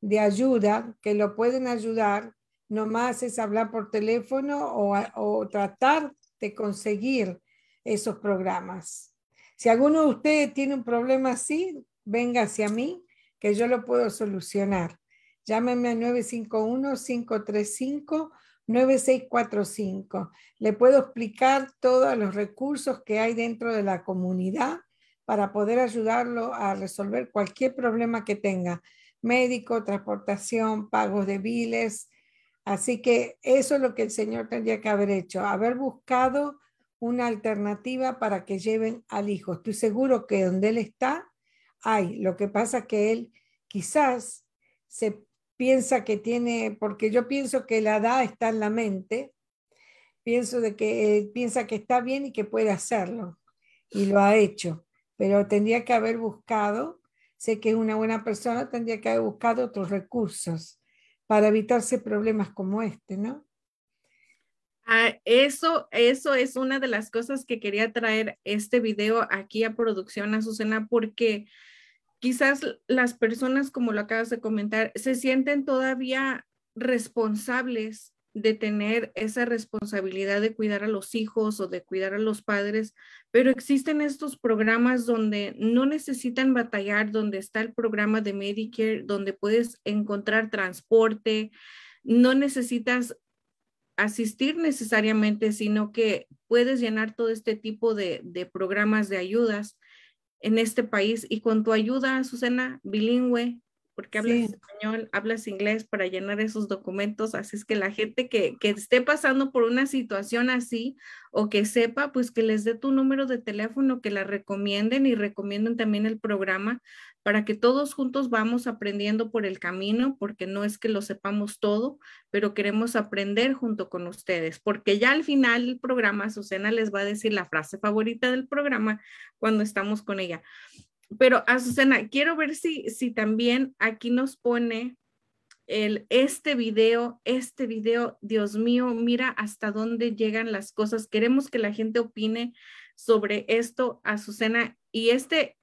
de ayuda que lo pueden ayudar nomás es hablar por teléfono o, tratar de conseguir esos programas. Si alguno de ustedes tiene un problema así, venga hacia mí, que yo lo puedo solucionar. Llámeme al 951-535-9645. Le puedo explicar todos los recursos que hay dentro de la comunidad para poder ayudarlo a resolver cualquier problema que tenga. Médico, transportación, pagos de biles, Así que eso es lo que el Señor tendría que haber hecho, haber buscado una alternativa para que lleven al hijo. Estoy seguro que donde él está, hay. Lo que pasa es que él quizás se piensa que tiene, porque yo pienso que la edad está en la mente, pienso de que él piensa que está bien y que puede hacerlo, y lo ha hecho, pero tendría que haber buscado, sé que es una buena persona, tendría que haber buscado otros recursos para evitarse problemas como este, ¿no? Ah, eso, eso es una de las cosas que quería traer este video aquí a producción, Azucena, porque quizás las personas, como lo acabas de comentar, se sienten todavía responsables de tener esa responsabilidad de cuidar a los hijos o de cuidar a los padres, pero existen estos programas donde no necesitan batallar, donde está el programa de Medicare, donde puedes encontrar transporte, no necesitas asistir necesariamente, sino que puedes llenar todo este tipo de, programas de ayudas en este país. Y con tu ayuda, Susana, bilingüe, porque hablas español, hablas inglés para llenar esos documentos, así es que la gente que, que, esté pasando por una situación así o que sepa, pues que les dé tu número de teléfono, que la recomienden y recomienden también el programa para que todos juntos vamos aprendiendo por el camino, porque no es que lo sepamos todo, pero queremos aprender junto con ustedes, porque ya al final del programa, Susana les va a decir la frase favorita del programa cuando estamos con ella. Pero Azucena, quiero ver si, si también aquí nos pone el, este video, este video, Dios mío, mira hasta dónde llegan las cosas. Queremos que la gente opine sobre esto, Azucena. Y este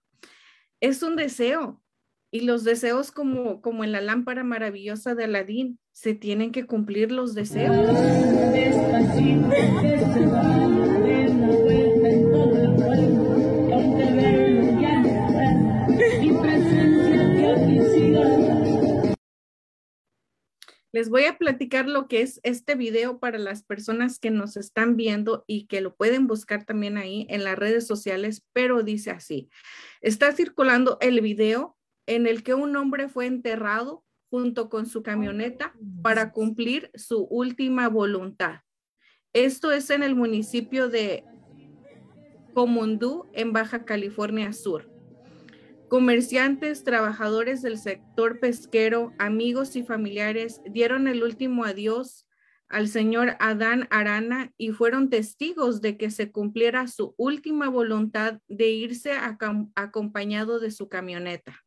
es un deseo. Y los deseos como, como en la lámpara maravillosa de Aladín, se tienen que cumplir los deseos. Les voy a platicar lo que es este video para las personas que nos están viendo y que lo pueden buscar también ahí en las redes sociales, pero dice así. Está circulando el video en el que un hombre fue enterrado junto con su camioneta para cumplir su última voluntad. Esto es en el municipio de Comundú, en Baja California Sur. Comerciantes, trabajadores del sector pesquero, amigos y familiares dieron el último adiós al señor Adán Arana y fueron testigos de que se cumpliera su última voluntad de irse acompañado de su camioneta.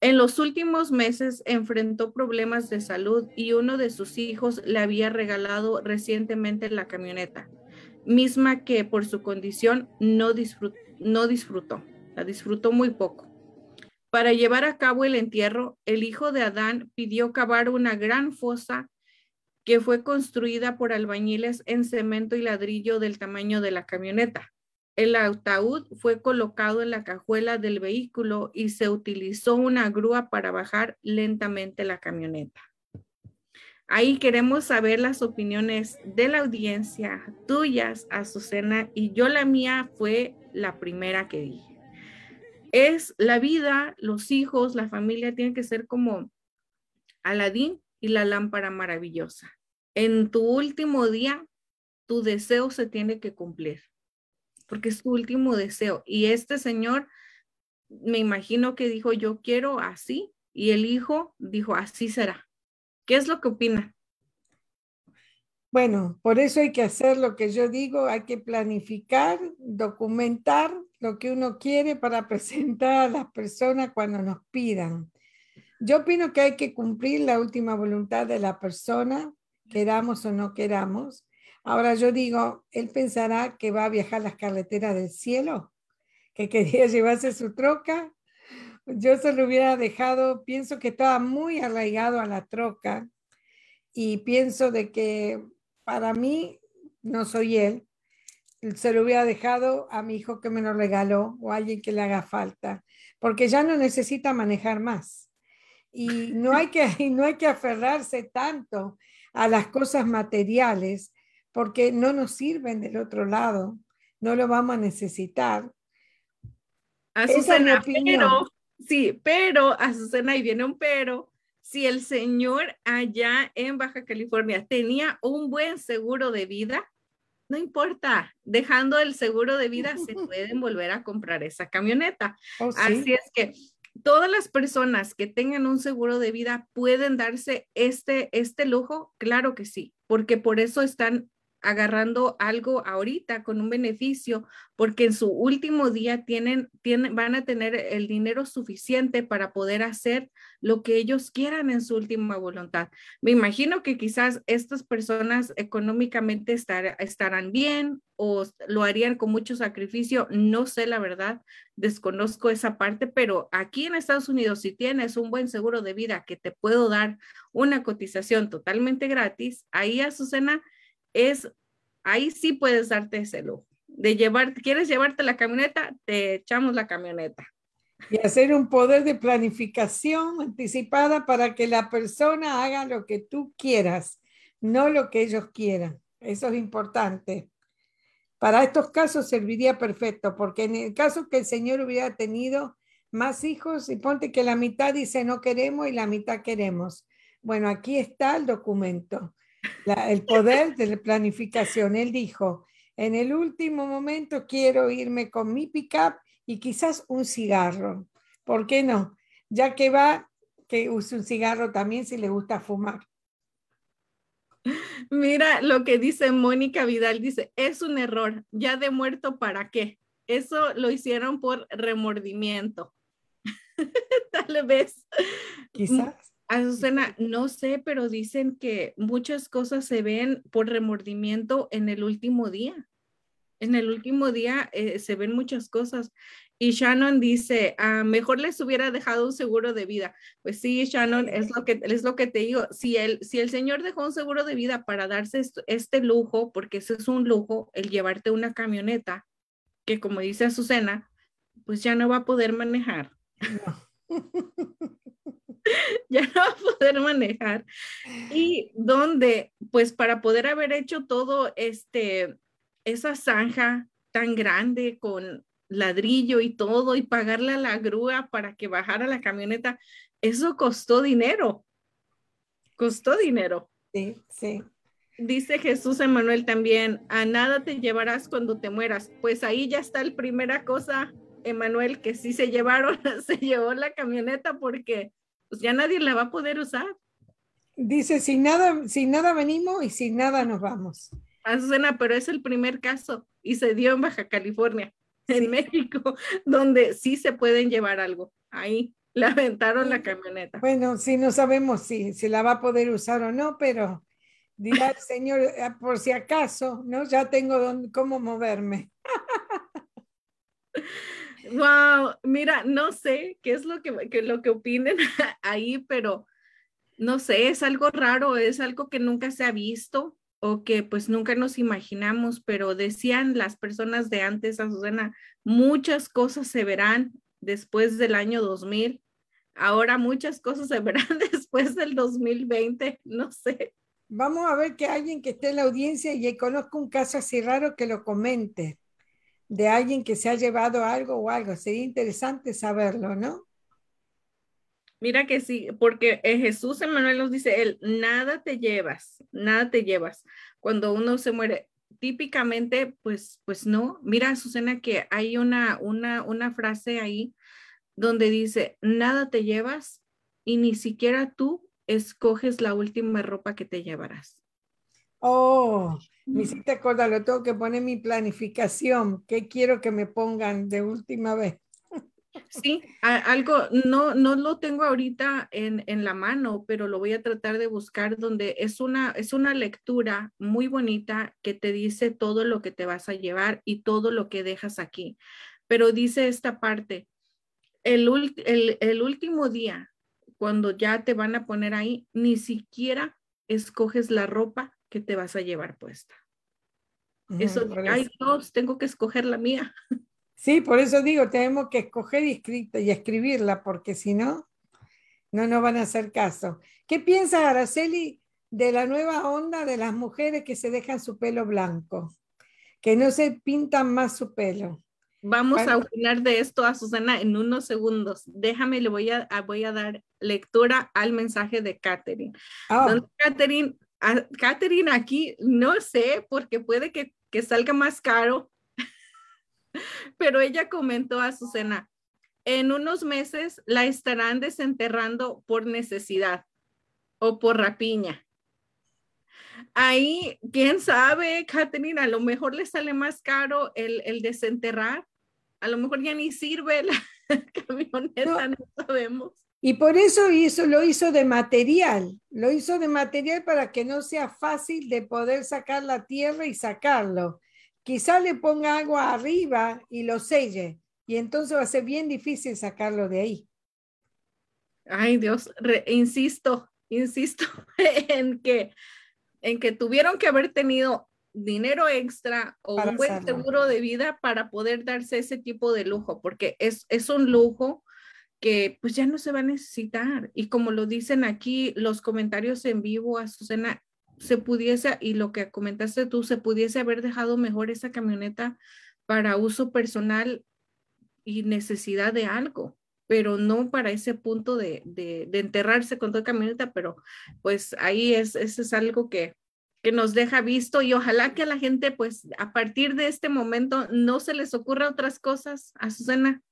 En los últimos meses enfrentó problemas de salud y uno de sus hijos le había regalado recientemente la camioneta, misma que por su condición no, no disfrutó la disfrutó muy poco. Para llevar a cabo el entierro, el hijo de Adán pidió cavar una gran fosa que fue construida por albañiles en cemento y ladrillo del tamaño de la camioneta. El ataúd fue colocado en la cajuela del vehículo y se utilizó una grúa para bajar lentamente la camioneta. Ahí queremos saber las opiniones de la audiencia, tuyas, Azucena, y yo la mía fue la primera que dije es la vida, los hijos, la familia tienen que ser como Aladín y la lámpara maravillosa. En tu último día, tu deseo se tiene que cumplir, porque es tu último deseo. Y este señor, me imagino que dijo, yo quiero así, y el hijo dijo, así será. ¿Qué es lo que opina? Bueno, por eso hay que hacer lo que yo digo, hay que planificar, documentar lo que uno quiere para presentar a las personas cuando nos pidan. Yo opino que hay que cumplir la última voluntad de la persona, queramos o no queramos. Ahora yo digo, él pensará que va a viajar las carreteras del cielo, que quería llevarse su troca. Yo se lo hubiera dejado, pienso que estaba muy arraigado a la troca y pienso de que para mí no soy él. Se lo hubiera dejado a mi hijo que me lo regaló o a alguien que le haga falta, porque ya no necesita manejar más. Y no hay que, no hay que aferrarse tanto a las cosas materiales, porque no nos sirven del otro lado, no lo vamos a necesitar. Azucena, pero, sí, pero, Azucena, ahí viene un pero, si el señor allá en Baja California tenía un buen seguro de vida, no importa, dejando el seguro de vida se pueden volver a comprar esa camioneta. Oh, Así es que todas las personas que tengan un seguro de vida pueden darse este, este lujo, claro que sí, porque por eso están agarrando algo ahorita con un beneficio, porque en su último día tienen, tienen, van a tener el dinero suficiente para poder hacer lo que ellos quieran en su última voluntad. Me imagino que quizás estas personas económicamente estar, estarán bien o lo harían con mucho sacrificio, no sé la verdad, desconozco esa parte, pero aquí en Estados Unidos, si tienes un buen seguro de vida que te puedo dar una cotización totalmente gratis, ahí Azucena, es, ahí sí puedes darte ese lujo. De llevar, ¿quieres llevarte la camioneta? Te echamos la camioneta. Y hacer un poder de planificación anticipada para que la persona haga lo que tú quieras, no lo que ellos quieran. Eso es importante. Para estos casos serviría perfecto, porque en el caso que el Señor hubiera tenido más hijos, y ponte que la mitad dice no queremos y la mitad queremos. Bueno, aquí está el documento, el poder de la planificación. Él dijo, en el último momento quiero irme con mi pickup y quizás un cigarro. ¿Por qué no? Ya que va, que use un cigarro también si le gusta fumar. Mira lo que dice Mónica Vidal, dice, es un error, ya de muerto para qué. Eso lo hicieron por remordimiento. Tal vez. Quizás. Azucena, no sé, pero dicen que muchas cosas se ven por remordimiento en el último día. En el último día eh, se ven muchas cosas. Y Shannon dice, ah, mejor les hubiera dejado un seguro de vida. Pues sí, Shannon, es lo que, es lo que te digo. Si el, si el señor dejó un seguro de vida para darse este lujo, porque ese es un lujo, el llevarte una camioneta, que como dice Azucena, pues ya no va a poder manejar. ya no va a poder manejar. Y donde, pues para poder haber hecho todo este, esa zanja tan grande con ladrillo y todo y pagarle a la grúa para que bajara la camioneta, eso costó dinero. Costó dinero. Sí, sí. Dice Jesús Emanuel también, a nada te llevarás cuando te mueras. Pues ahí ya está la primera cosa, Emanuel, que sí se llevaron, se llevó la camioneta porque pues ya nadie la va a poder usar. Dice, sin nada, sin nada venimos y sin nada nos vamos. Azucena, pero es el primer caso y se dio en Baja California, en México, donde sí se pueden llevar algo. Ahí le aventaron la camioneta. Bueno, sí, no sabemos si, si la va a poder usar o no, pero dirá el Señor, eh, por si acaso, ¿no? Ya tengo dónde, cómo moverme. Wow, mira, no sé qué es lo que, lo que opinen ahí, pero no sé, es algo raro, es algo que nunca se ha visto o que pues nunca nos imaginamos, pero decían las personas de antes, Azucena, muchas cosas se verán después del año 2000. Ahora muchas cosas se verán después del 2020, no sé. Vamos a ver que alguien que esté en la audiencia y conozca un caso así raro que lo comente de alguien que se ha llevado algo o algo. Sería interesante saberlo, ¿no? Mira que sí, porque eh, Jesús Emanuel nos dice, él, nada te llevas, nada te llevas. Cuando uno se muere, típicamente, pues, pues no. Mira, Susana, que hay una, una, una frase ahí donde dice, nada te llevas y ni siquiera tú escoges la última ropa que te llevarás. Oh, me hiciste acordar, lo tengo que poner mi planificación. ¿Qué quiero que me pongan de última vez? Sí, algo, no, no lo tengo ahorita en, en, la mano, pero lo voy a tratar de buscar donde es una, es una lectura muy bonita que te dice todo lo que te vas a llevar y todo lo que dejas aquí. Pero dice esta parte, el, el, el último día, cuando ya te van a poner ahí, ni siquiera escoges la ropa que te vas a llevar puesta. Eso, hay dos, tengo que escoger la mía. Sí, por eso digo, tenemos que escoger y, y escribirla, porque si no, no nos van a hacer caso. ¿Qué piensa Araceli de la nueva onda de las mujeres que se dejan su pelo blanco? Que no se pintan más su pelo. Vamos a opinar de esto a Susana en unos segundos. Déjame, le voy a, voy a dar lectura al mensaje de Catherine. Oh. Catherine a Catherine aquí no sé, porque puede que, que salga más caro, pero ella comentó a Susana, en unos meses la estarán desenterrando por necesidad o por rapiña. Ahí, quién sabe, Catherine, a lo mejor le sale más caro el, el desenterrar. A lo mejor ya ni sirve la camioneta, no sabemos. Y por eso hizo, lo hizo de material, lo hizo de material para que no sea fácil de poder sacar la tierra y sacarlo. Quizá le ponga agua arriba y lo selle, y entonces va a ser bien difícil sacarlo de ahí. Ay Dios, insisto, insisto en que, en que tuvieron que haber tenido dinero extra o un buen seguro de vida para poder darse ese tipo de lujo, porque es, es un lujo que pues ya no se va a necesitar. Y como lo dicen aquí los comentarios en vivo, Azucena, se pudiese, y lo que comentaste tú, se pudiese haber dejado mejor esa camioneta para uso personal y necesidad de algo, pero no para ese punto de, de, enterrarse con toda camioneta, pero pues ahí es, eso es algo que, que nos deja visto y ojalá que a la gente pues a partir de este momento no se les ocurra otras cosas, Azucena.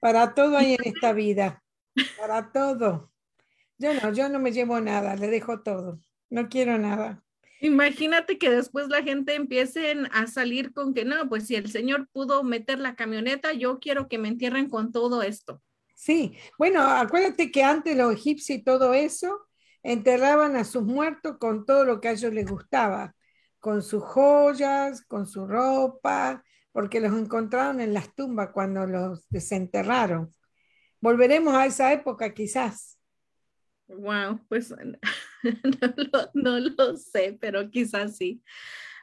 Para todo hay en esta vida, para todo. Yo no, yo no me llevo nada, le dejo todo, no quiero nada. Imagínate que después la gente empiece a salir con que no, pues si el Señor pudo meter la camioneta, yo quiero que me entierren con todo esto. Sí, bueno, acuérdate que antes los egipcios y todo eso enterraban a sus muertos con todo lo que a ellos les gustaba, con sus joyas, con su ropa, porque los encontraron en las tumbas cuando los desenterraron. Volveremos a esa época quizás. Wow, pues no lo, sé, pero quizás sí.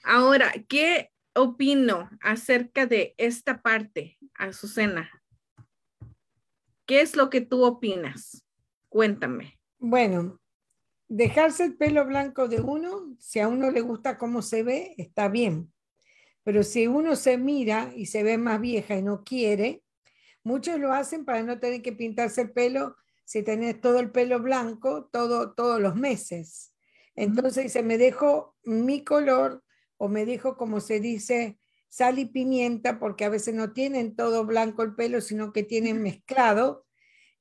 Ahora, ¿qué opino acerca de esta parte, Azucena? ¿Qué es lo que tú opinas? Cuéntame. Bueno, dejarse el pelo blanco de uno, si a uno le gusta cómo se ve, está bien. Pero si uno se mira y se ve más vieja y no quiere, muchos lo hacen para no tener que pintarse el pelo si tenés todo el pelo blanco todo, todos los meses. Entonces se me dejo mi color o me dejo, como se dice, sal y pimienta, porque a veces no tienen todo blanco el pelo, sino que tienen mezclado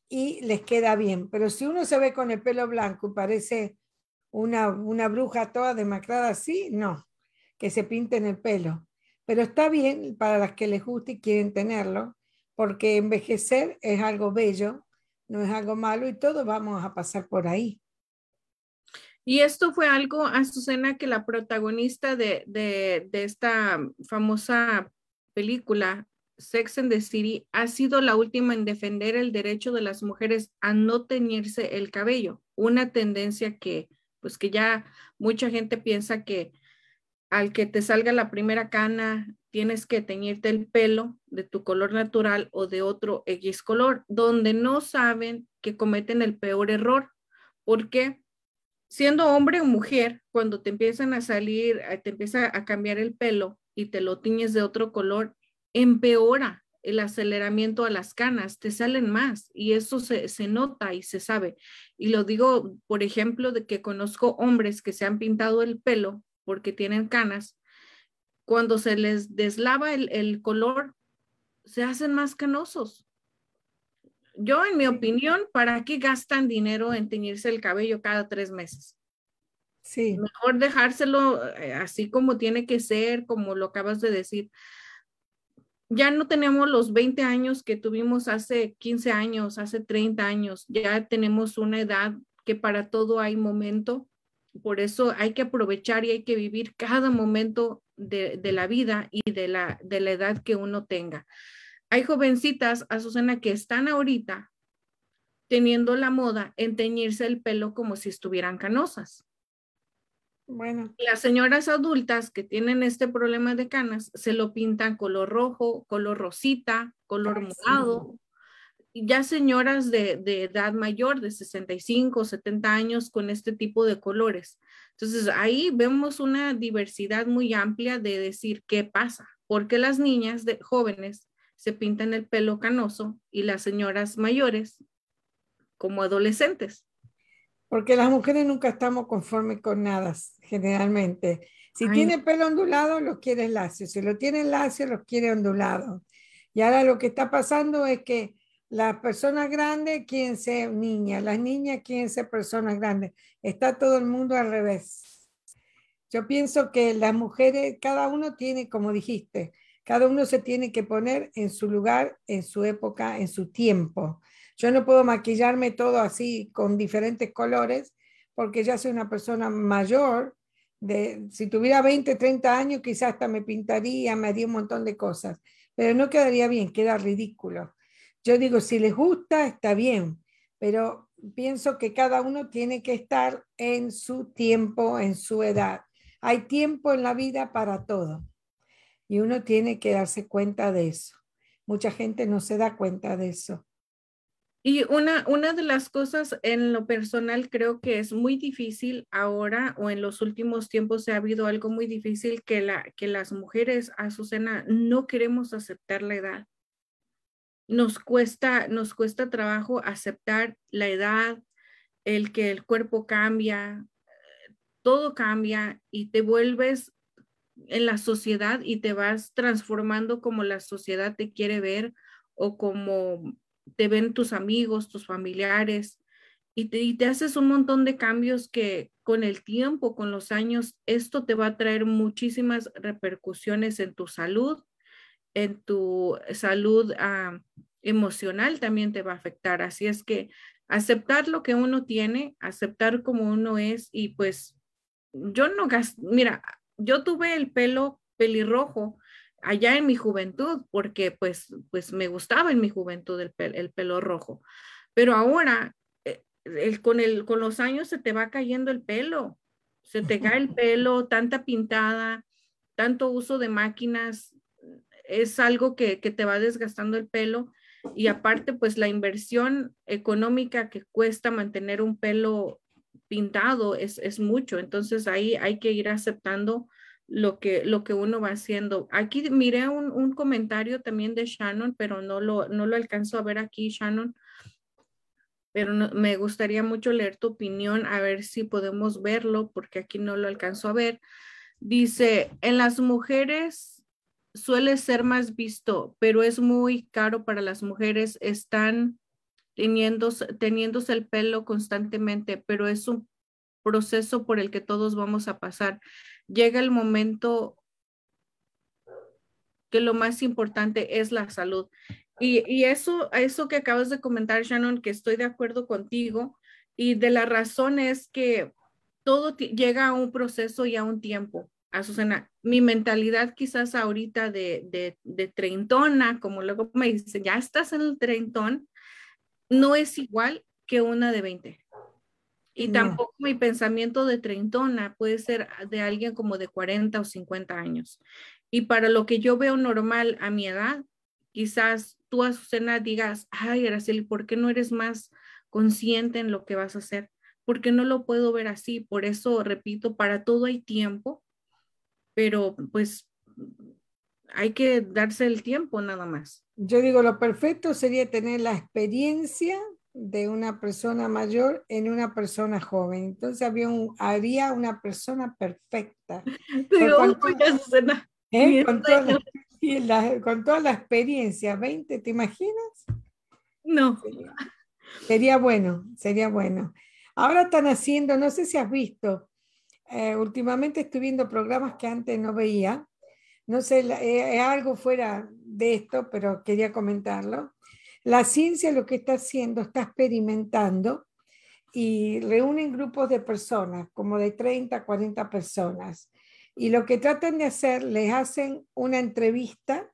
y les queda bien. Pero si uno se ve con el pelo blanco y parece una, una bruja toda demacrada así, no, que se pinten el pelo pero está bien para las que les guste y quieren tenerlo, porque envejecer es algo bello, no es algo malo y todos vamos a pasar por ahí. Y esto fue algo, Azucena, que la protagonista de, de, de esta famosa película, Sex and the City, ha sido la última en defender el derecho de las mujeres a no teñirse el cabello, una tendencia que, pues que ya mucha gente piensa que al que te salga la primera cana, tienes que teñirte el pelo de tu color natural o de otro X color, donde no saben que cometen el peor error. Porque siendo hombre o mujer, cuando te empiezan a salir, eh, te empieza a cambiar el pelo y te lo tiñes de otro color, empeora el aceleramiento a las canas, te salen más y eso se, se, nota y se sabe. Y lo digo, por ejemplo, de que conozco hombres que se han pintado el pelo porque tienen canas, cuando se les deslava el, color, se hacen más canosos. Yo, en mi opinión, ¿para qué gastan dinero en teñirse el cabello cada tres meses? Sí. Mejor dejárselo eh, así como tiene que ser, como lo acabas de decir. Ya no tenemos los 20 años que tuvimos hace 15 años, hace 30 años. Ya tenemos una edad que para todo hay momento por eso hay que aprovechar y hay que vivir cada momento de, la vida y de la, de la edad que uno tenga. Hay jovencitas, Azucena, que están ahorita teniendo la moda en teñirse el pelo como si estuvieran canosas. Bueno. Las señoras adultas que tienen este problema de canas se lo pintan color rojo, color rosita, color morado, ya señoras de, edad mayor, de 65, 70 años, con este tipo de colores. Entonces, ahí vemos una diversidad muy amplia de decir qué pasa, porque las niñas de, jóvenes se pintan el pelo canoso y las señoras mayores como adolescentes. Porque las mujeres nunca estamos conformes con nada, generalmente. Si tiene pelo ondulado, lo quiere lacio. Si lo tiene lacio, lo quiere ondulado. Y ahora lo que está pasando es que las personas grandes quieren ser niñas, las niñas quieren ser personas grandes. Está todo el mundo al revés. Yo pienso que las mujeres, cada uno tiene, como dijiste, cada uno se tiene que poner en su lugar, en su época, en su tiempo. Yo no puedo maquillarme todo así con diferentes colores porque ya soy una persona mayor. De, si tuviera 20, 30 años, quizás hasta me pintaría, me haría un montón de cosas, pero no quedaría bien, queda ridículo. Yo digo, si les gusta, está bien, pero pienso que cada uno tiene que estar en su tiempo, en su edad. Hay tiempo en la vida para todo y uno tiene que darse cuenta de eso. Mucha gente no se da cuenta de eso. Y una, una de las cosas en lo personal creo que es muy difícil ahora o en los últimos tiempos se ha habido algo muy difícil que, la, que las mujeres, Azucena, no queremos aceptar la edad. Nos cuesta, nos cuesta trabajo aceptar la edad, el que el cuerpo cambia, todo cambia y te vuelves en la sociedad y te vas transformando como la sociedad te quiere ver o como te ven tus amigos, tus familiares, y te, haces un montón de cambios que con el tiempo, con los años, esto te va a traer muchísimas repercusiones en tu salud, en tu salud ah, emocional también te va a afectar. Así es que aceptar lo que uno tiene, aceptar como uno es y pues yo no mira, yo tuve el pelo pelirrojo allá en mi juventud, porque pues, pues me gustaba en mi juventud el, el pelo rojo. Pero ahora, eh, el, con, el, con los años se te va cayendo el pelo, se te cae el pelo, tanta pintada, tanto uso de máquinas, es algo que, que te va desgastando el pelo. Y aparte, pues la inversión económica que cuesta mantener un pelo pintado es, es mucho. Entonces ahí hay que ir aceptando lo que, lo que uno va haciendo. Aquí miré un, un comentario también de Shannon, pero no lo, no lo alcanzo a ver aquí, Shannon. Pero me gustaría mucho leer tu opinión, a ver si podemos verlo, porque aquí no lo alcanzo a ver. Dice, en las mujeres suele ser más visto, pero es muy caro para las mujeres. Están teniéndose, teniéndose el pelo constantemente, pero es un proceso por el que todos vamos a pasar llega el momento que lo más importante es la salud. Y, y eso, eso que acabas de comentar, Shannon, que estoy de acuerdo contigo, y de la razón es que todo llega a un proceso y a un tiempo. Azucena, mi mentalidad quizás ahorita de, de, de treintona, como luego me dicen, ya estás en el treintón, no es igual que una de 20. Y tampoco mi pensamiento de treintona puede ser de alguien como de 40 o 50 años. Y para lo que yo veo normal a mi edad, quizás tú, Azucena, digas, ay, Araceli, ¿por qué no eres más consciente en lo que vas a hacer? Porque no lo puedo ver así. Por eso, repito, para todo hay tiempo, pero pues hay que darse el tiempo nada más. Yo digo, lo perfecto sería tener la experiencia de una persona mayor en una persona joven. Entonces había un, había una persona perfecta. con, ¿eh? con, toda la, con, toda la, experiencia, 20, ¿te imaginas? No. Sería, bueno, sería bueno. Ahora están haciendo, no sé si has visto, eh, últimamente estoy viendo programas que antes no veía. No sé, eh, es algo fuera de esto, pero quería comentarlo la ciencia lo que está haciendo, está experimentando y reúnen grupos de personas, como de 30, 40 personas. Y lo que tratan de hacer, les hacen una entrevista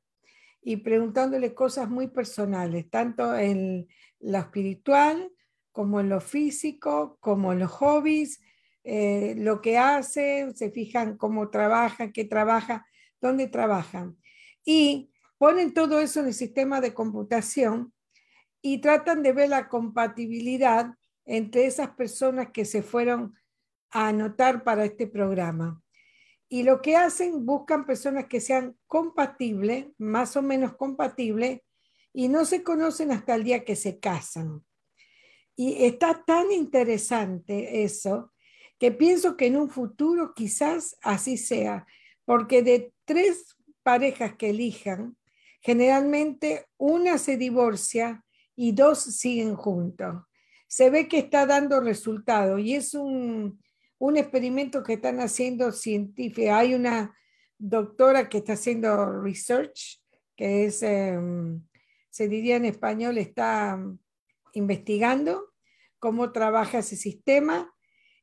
y preguntándole cosas muy personales, tanto en lo espiritual como en lo físico, como en los hobbies, eh, lo que hacen, se fijan cómo trabajan, qué trabaja, dónde trabajan. Y ponen todo eso en el sistema de computación y tratan de ver la compatibilidad entre esas personas que se fueron a anotar para este programa. Y lo que hacen, buscan personas que sean compatibles, más o menos compatibles, y no se conocen hasta el día que se casan. Y está tan interesante eso que pienso que en un futuro quizás así sea, porque de tres parejas que elijan, generalmente una se divorcia y dos siguen juntos. Se ve que está dando resultado y es un, experimento que están haciendo científicos. Hay una doctora que está haciendo research, que es, em, se diría en español, está investigando cómo trabaja ese sistema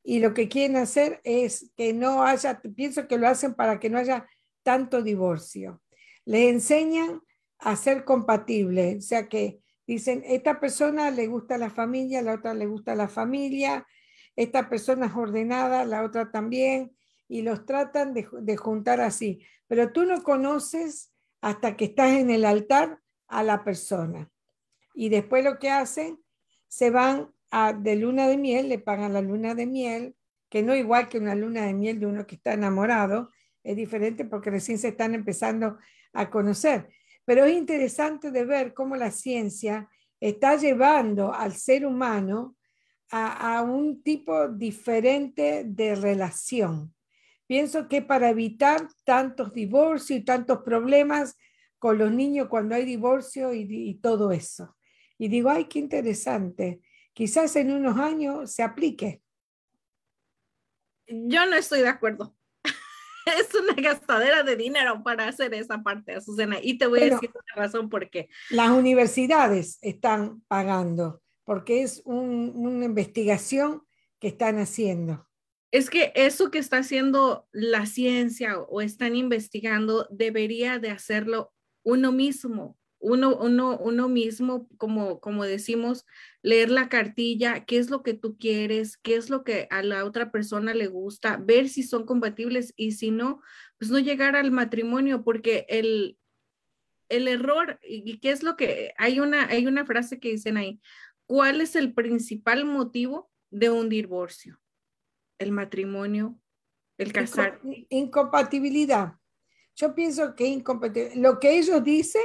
y lo que quieren hacer es que no haya, pienso que lo hacen para que no haya tanto divorcio. Les enseñan a ser compatibles, o sea que Dicen, esta persona le gusta la familia, la otra le gusta la familia, esta persona es ordenada, la otra también, y los tratan de, juntar así. Pero tú no conoces hasta que estás en el altar a la persona. Y después lo que hacen se van de luna de miel, le pagan la luna de miel, que no igual que una luna de miel de uno que está enamorado, es diferente porque recién se están empezando a conocer. Pero es interesante de ver cómo la ciencia está llevando al ser humano a, a un tipo diferente de relación. Pienso que para evitar tantos divorcios y tantos problemas con los niños cuando hay divorcio y, y todo eso. Y digo, ay, qué interesante. Quizás en unos años se aplique. Yo no estoy de acuerdo. es una gastadera de dinero para hacer esa parte, Azucena. Y te voy a decir la razón por qué. Las universidades están pagando porque es un, una investigación que están haciendo. Es que eso que está haciendo la ciencia o están investigando debería de hacerlo uno mismo, uno, uno, uno mismo, como, como decimos, leer la cartilla, qué es lo que tú quieres, qué es lo que a la otra persona le gusta, ver si son compatibles y si no, pues no llegar al matrimonio, porque el, el error, y qué es lo que, hay una, hay una frase que dicen ahí, ¿cuál es el principal motivo de un divorcio? El matrimonio, el casar. Incompatibilidad. Yo pienso que incompatibilidad. Lo que ellos dicen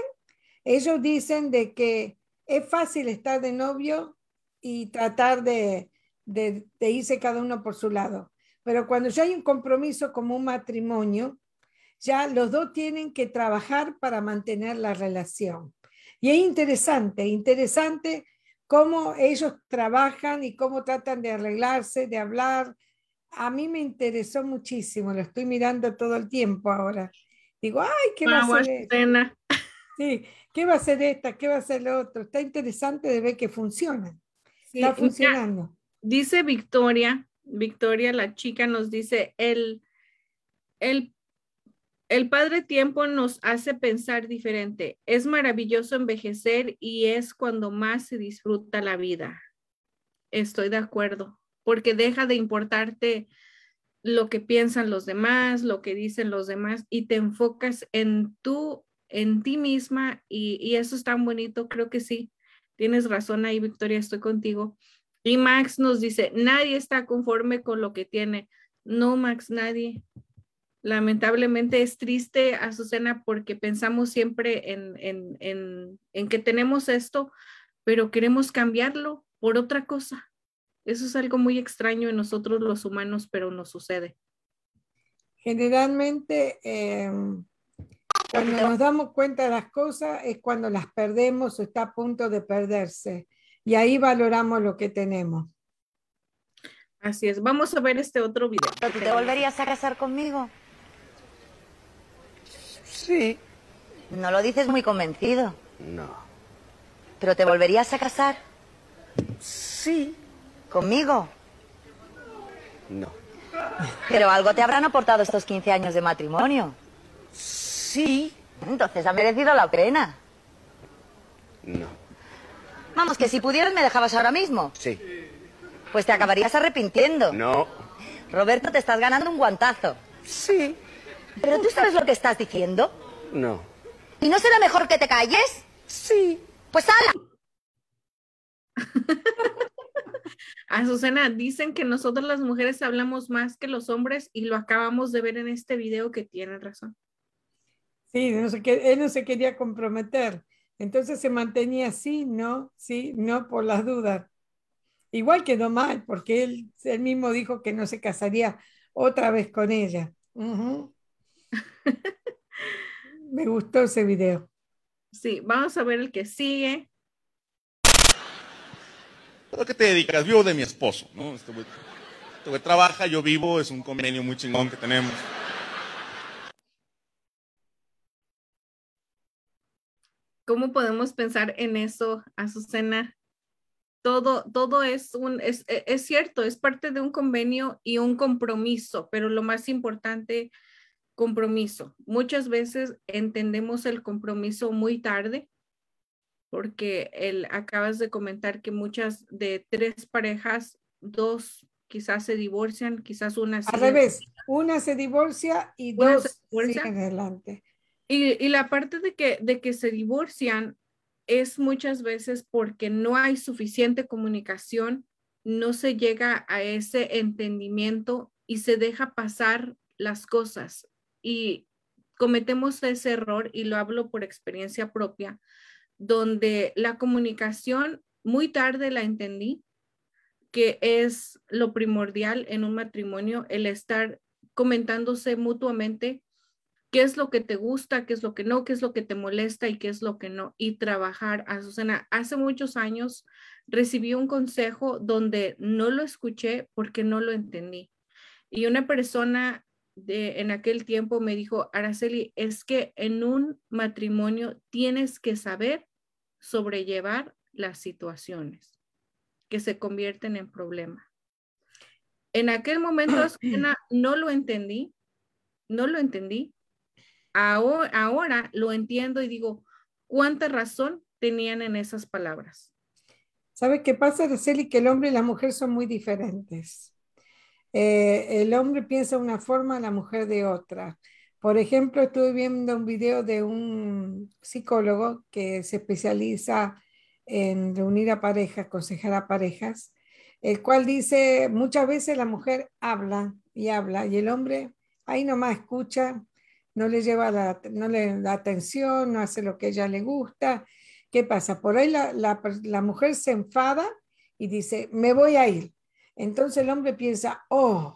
ellos dicen de que es fácil estar de novio y tratar de, de, irse cada uno por su lado. Pero cuando ya hay un compromiso como un matrimonio, ya los dos tienen que trabajar para mantener la relación. Y es interesante, interesante cómo ellos trabajan y cómo tratan de arreglarse, de hablar. A mí me interesó muchísimo, lo estoy mirando todo el tiempo ahora. Digo, ay, qué va a ser. Sí, ¿qué va a ser esta? ¿Qué va a ser lo otro? Está interesante de ver que funciona. Está funcionando. dice Victoria, Victoria, la chica, nos dice, el, el, el padre tiempo nos hace pensar diferente. Es maravilloso envejecer y es cuando más se disfruta la vida. Estoy de acuerdo, porque deja de importarte lo que piensan los demás, lo que dicen los demás y te enfocas en tu en ti misma y, eso es tan bonito, creo que sí, tienes razón ahí, Victoria, estoy contigo. Y Max nos dice, nadie está conforme con lo que tiene. No, Max, nadie. Lamentablemente es triste, Azucena, porque pensamos siempre en, en, en que tenemos esto, pero queremos cambiarlo por otra cosa. Eso es algo muy extraño en nosotros los humanos, pero nos sucede. Generalmente, eh, cuando nos damos cuenta de las cosas es cuando las perdemos o está a punto de perderse. Y ahí valoramos lo que tenemos. Así es. Vamos a ver este otro video. ¿Te volverías a casar conmigo? Sí. No lo dices muy convencido. No. ¿Pero te volverías a casar? Sí. ¿Conmigo? No. Pero algo te habrán aportado estos 15 años de matrimonio. Sí. Entonces ha merecido la pena. No. Vamos, que si pudieras me dejabas ahora mismo. Sí. Pues te acabarías arrepintiendo. No. Roberto, te estás ganando un guantazo. Sí. ¿Pero tú sabes lo que estás diciendo? No. ¿Y no será mejor que te calles? Sí. Pues hala. Azucena, dicen que nosotros las mujeres hablamos más que los hombres y lo acabamos de ver en este video que tienen razón. Sí, no él no se quería comprometer. Entonces se mantenía así, ¿no? Sí, no por las dudas. Igual quedó mal, porque él, él mismo dijo que no se casaría otra vez con ella. Me gustó ese video. Sí, vamos a ver el que sigue. ¿A qué te dedicas? Vivo de mi esposo, ¿no? Este güey, este trabaja, yo vivo, es un convenio muy chingón que tenemos. ¿Cómo podemos pensar en eso, Azucena? Todo, todo es, un, es, e, es cierto, es parte de un convenio y un compromiso, pero lo más importante, compromiso. Muchas veces entendemos el compromiso muy tarde, porque el, acabas de comentar que muchas de tres parejas, dos quizás se divorcian, quizás una... Al revés, una se divorcia y dos siguen adelante. Y, la parte de que, de que se divorcian, es muchas veces porque no hay suficiente comunicación, no se llega a ese entendimiento y se deja pasar las cosas. Y cometemos ese error, y lo hablo por experiencia propia, donde la comunicación muy tarde la entendí, que es lo primordial en un matrimonio, el estar comentándose mutuamente qué es lo que te gusta, qué es lo que no, qué es lo que te molesta y qué es lo que no, y trabajar. Azucena, hace muchos años recibí un consejo donde no lo escuché porque no lo entendí. Y una persona de, en aquel tiempo me dijo, Araceli, es que en un matrimonio tienes que saber sobrellevar las situaciones que se convierten en problema. En aquel momento, no lo entendí, no lo entendí. Ahora, lo entiendo y digo, ¿cuánta razón tenían en esas palabras? ¿Sabe qué pasa, Araceli? Que el hombre y la mujer son muy diferentes. Eh, el hombre piensa de una forma, la mujer de otra. Por ejemplo, estuve viendo un video de un psicólogo que se especializa en reunir a parejas, aconsejar a parejas, el cual dice, muchas veces la mujer habla y habla y el hombre ahí nomás escucha, no le lleva la, no le da atención, no hace lo que ella le gusta. ¿Qué pasa? Por ahí la, la mujer se enfada y dice, me voy a ir. Entonces el hombre piensa, oh,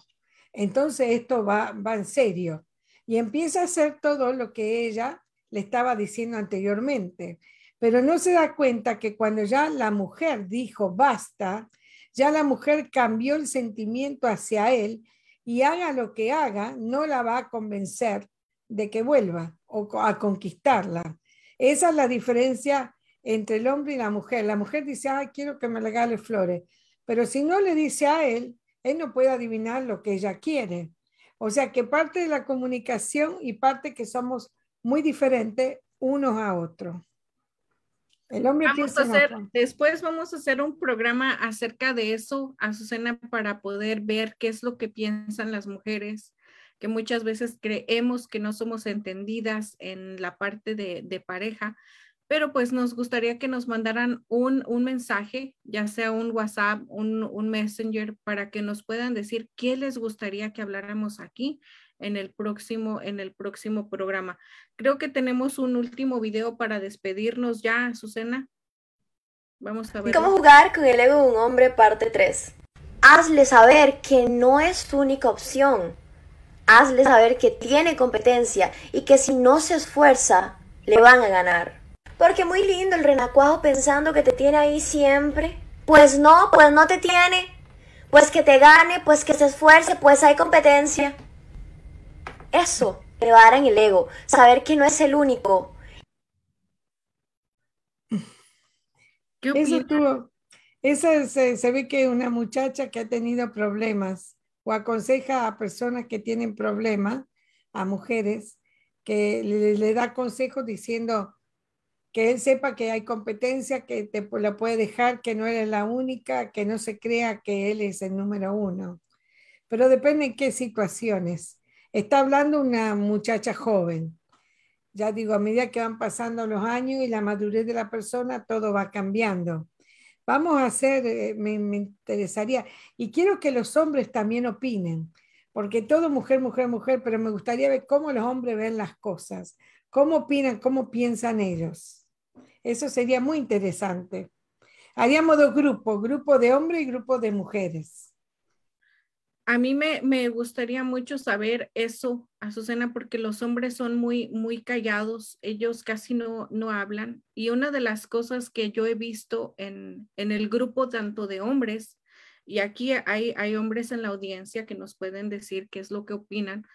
entonces esto va, va en serio. Y empieza a hacer todo lo que ella le estaba diciendo anteriormente. Pero no se da cuenta que cuando ya la mujer dijo basta, ya la mujer cambió el sentimiento hacia él y haga lo que haga, no la va a convencer de que vuelva o a conquistarla. Esa es la diferencia entre el hombre y la mujer. La mujer dice, ah, quiero que me regale flores, pero si no le dice a él, él no puede adivinar lo que ella quiere. O sea que parte de la comunicación y parte que somos muy diferentes unos a otros. El hombre vamos a hacer, después vamos a hacer un programa acerca de eso, Azucena, para poder ver qué es lo que piensan las mujeres, que muchas veces creemos que no somos entendidas en la parte de, de pareja, pero pues nos gustaría que nos mandaran un, un mensaje, ya sea un WhatsApp, un, un, Messenger, para que nos puedan decir qué les gustaría que habláramos aquí en el próximo, en el próximo programa. Creo que tenemos un último video para despedirnos ya, Susana. Vamos a ver. ¿Cómo jugar con el ego de un hombre parte 3? Hazle saber que no es tu única opción. Hazle saber que tiene competencia y que si no se esfuerza, le van a ganar. Porque muy lindo el renacuajo pensando que te tiene ahí siempre. Pues no, pues no te tiene. Pues que te gane, pues que se esfuerce, pues hay competencia. Eso le va a dar en el ego. Saber que no es el único. Eso esa se, se, ve que una muchacha que ha tenido problemas o aconseja a personas que tienen problemas, a mujeres, que le, da consejos diciendo, que él sepa que hay competencia, que te la puede dejar, que no eres la única, que no se crea que él es el número uno. Pero depende en qué situaciones. Está hablando una muchacha joven. Ya digo, a medida que van pasando los años y la madurez de la persona, todo va cambiando. Vamos a hacer, eh, me, interesaría, y quiero que los hombres también opinen, porque todo mujer, mujer, mujer, pero me gustaría ver cómo los hombres ven las cosas, cómo opinan, cómo piensan ellos. Eso sería muy interesante. Haríamos dos grupos, grupo de hombres y grupo de mujeres. A mí me, me, gustaría mucho saber eso, Azucena, porque los hombres son muy, muy callados, ellos casi no, no hablan. Y una de las cosas que yo he visto en, en el grupo tanto de hombres, y aquí hay, hay hombres en la audiencia que nos pueden decir qué es lo que opinan,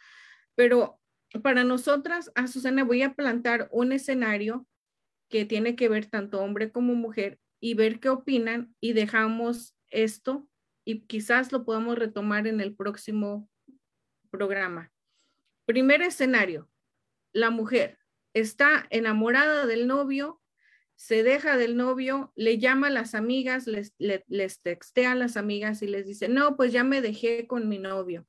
pero para nosotras, Azucena, voy a plantar un escenario que tiene que ver tanto hombre como mujer y ver qué opinan y dejamos esto y quizás lo podamos retomar en el próximo programa. Primer escenario, la mujer está enamorada del novio, se deja del novio, le llama a las amigas, les, les textea a las amigas y les dice, no, pues ya me dejé con mi novio.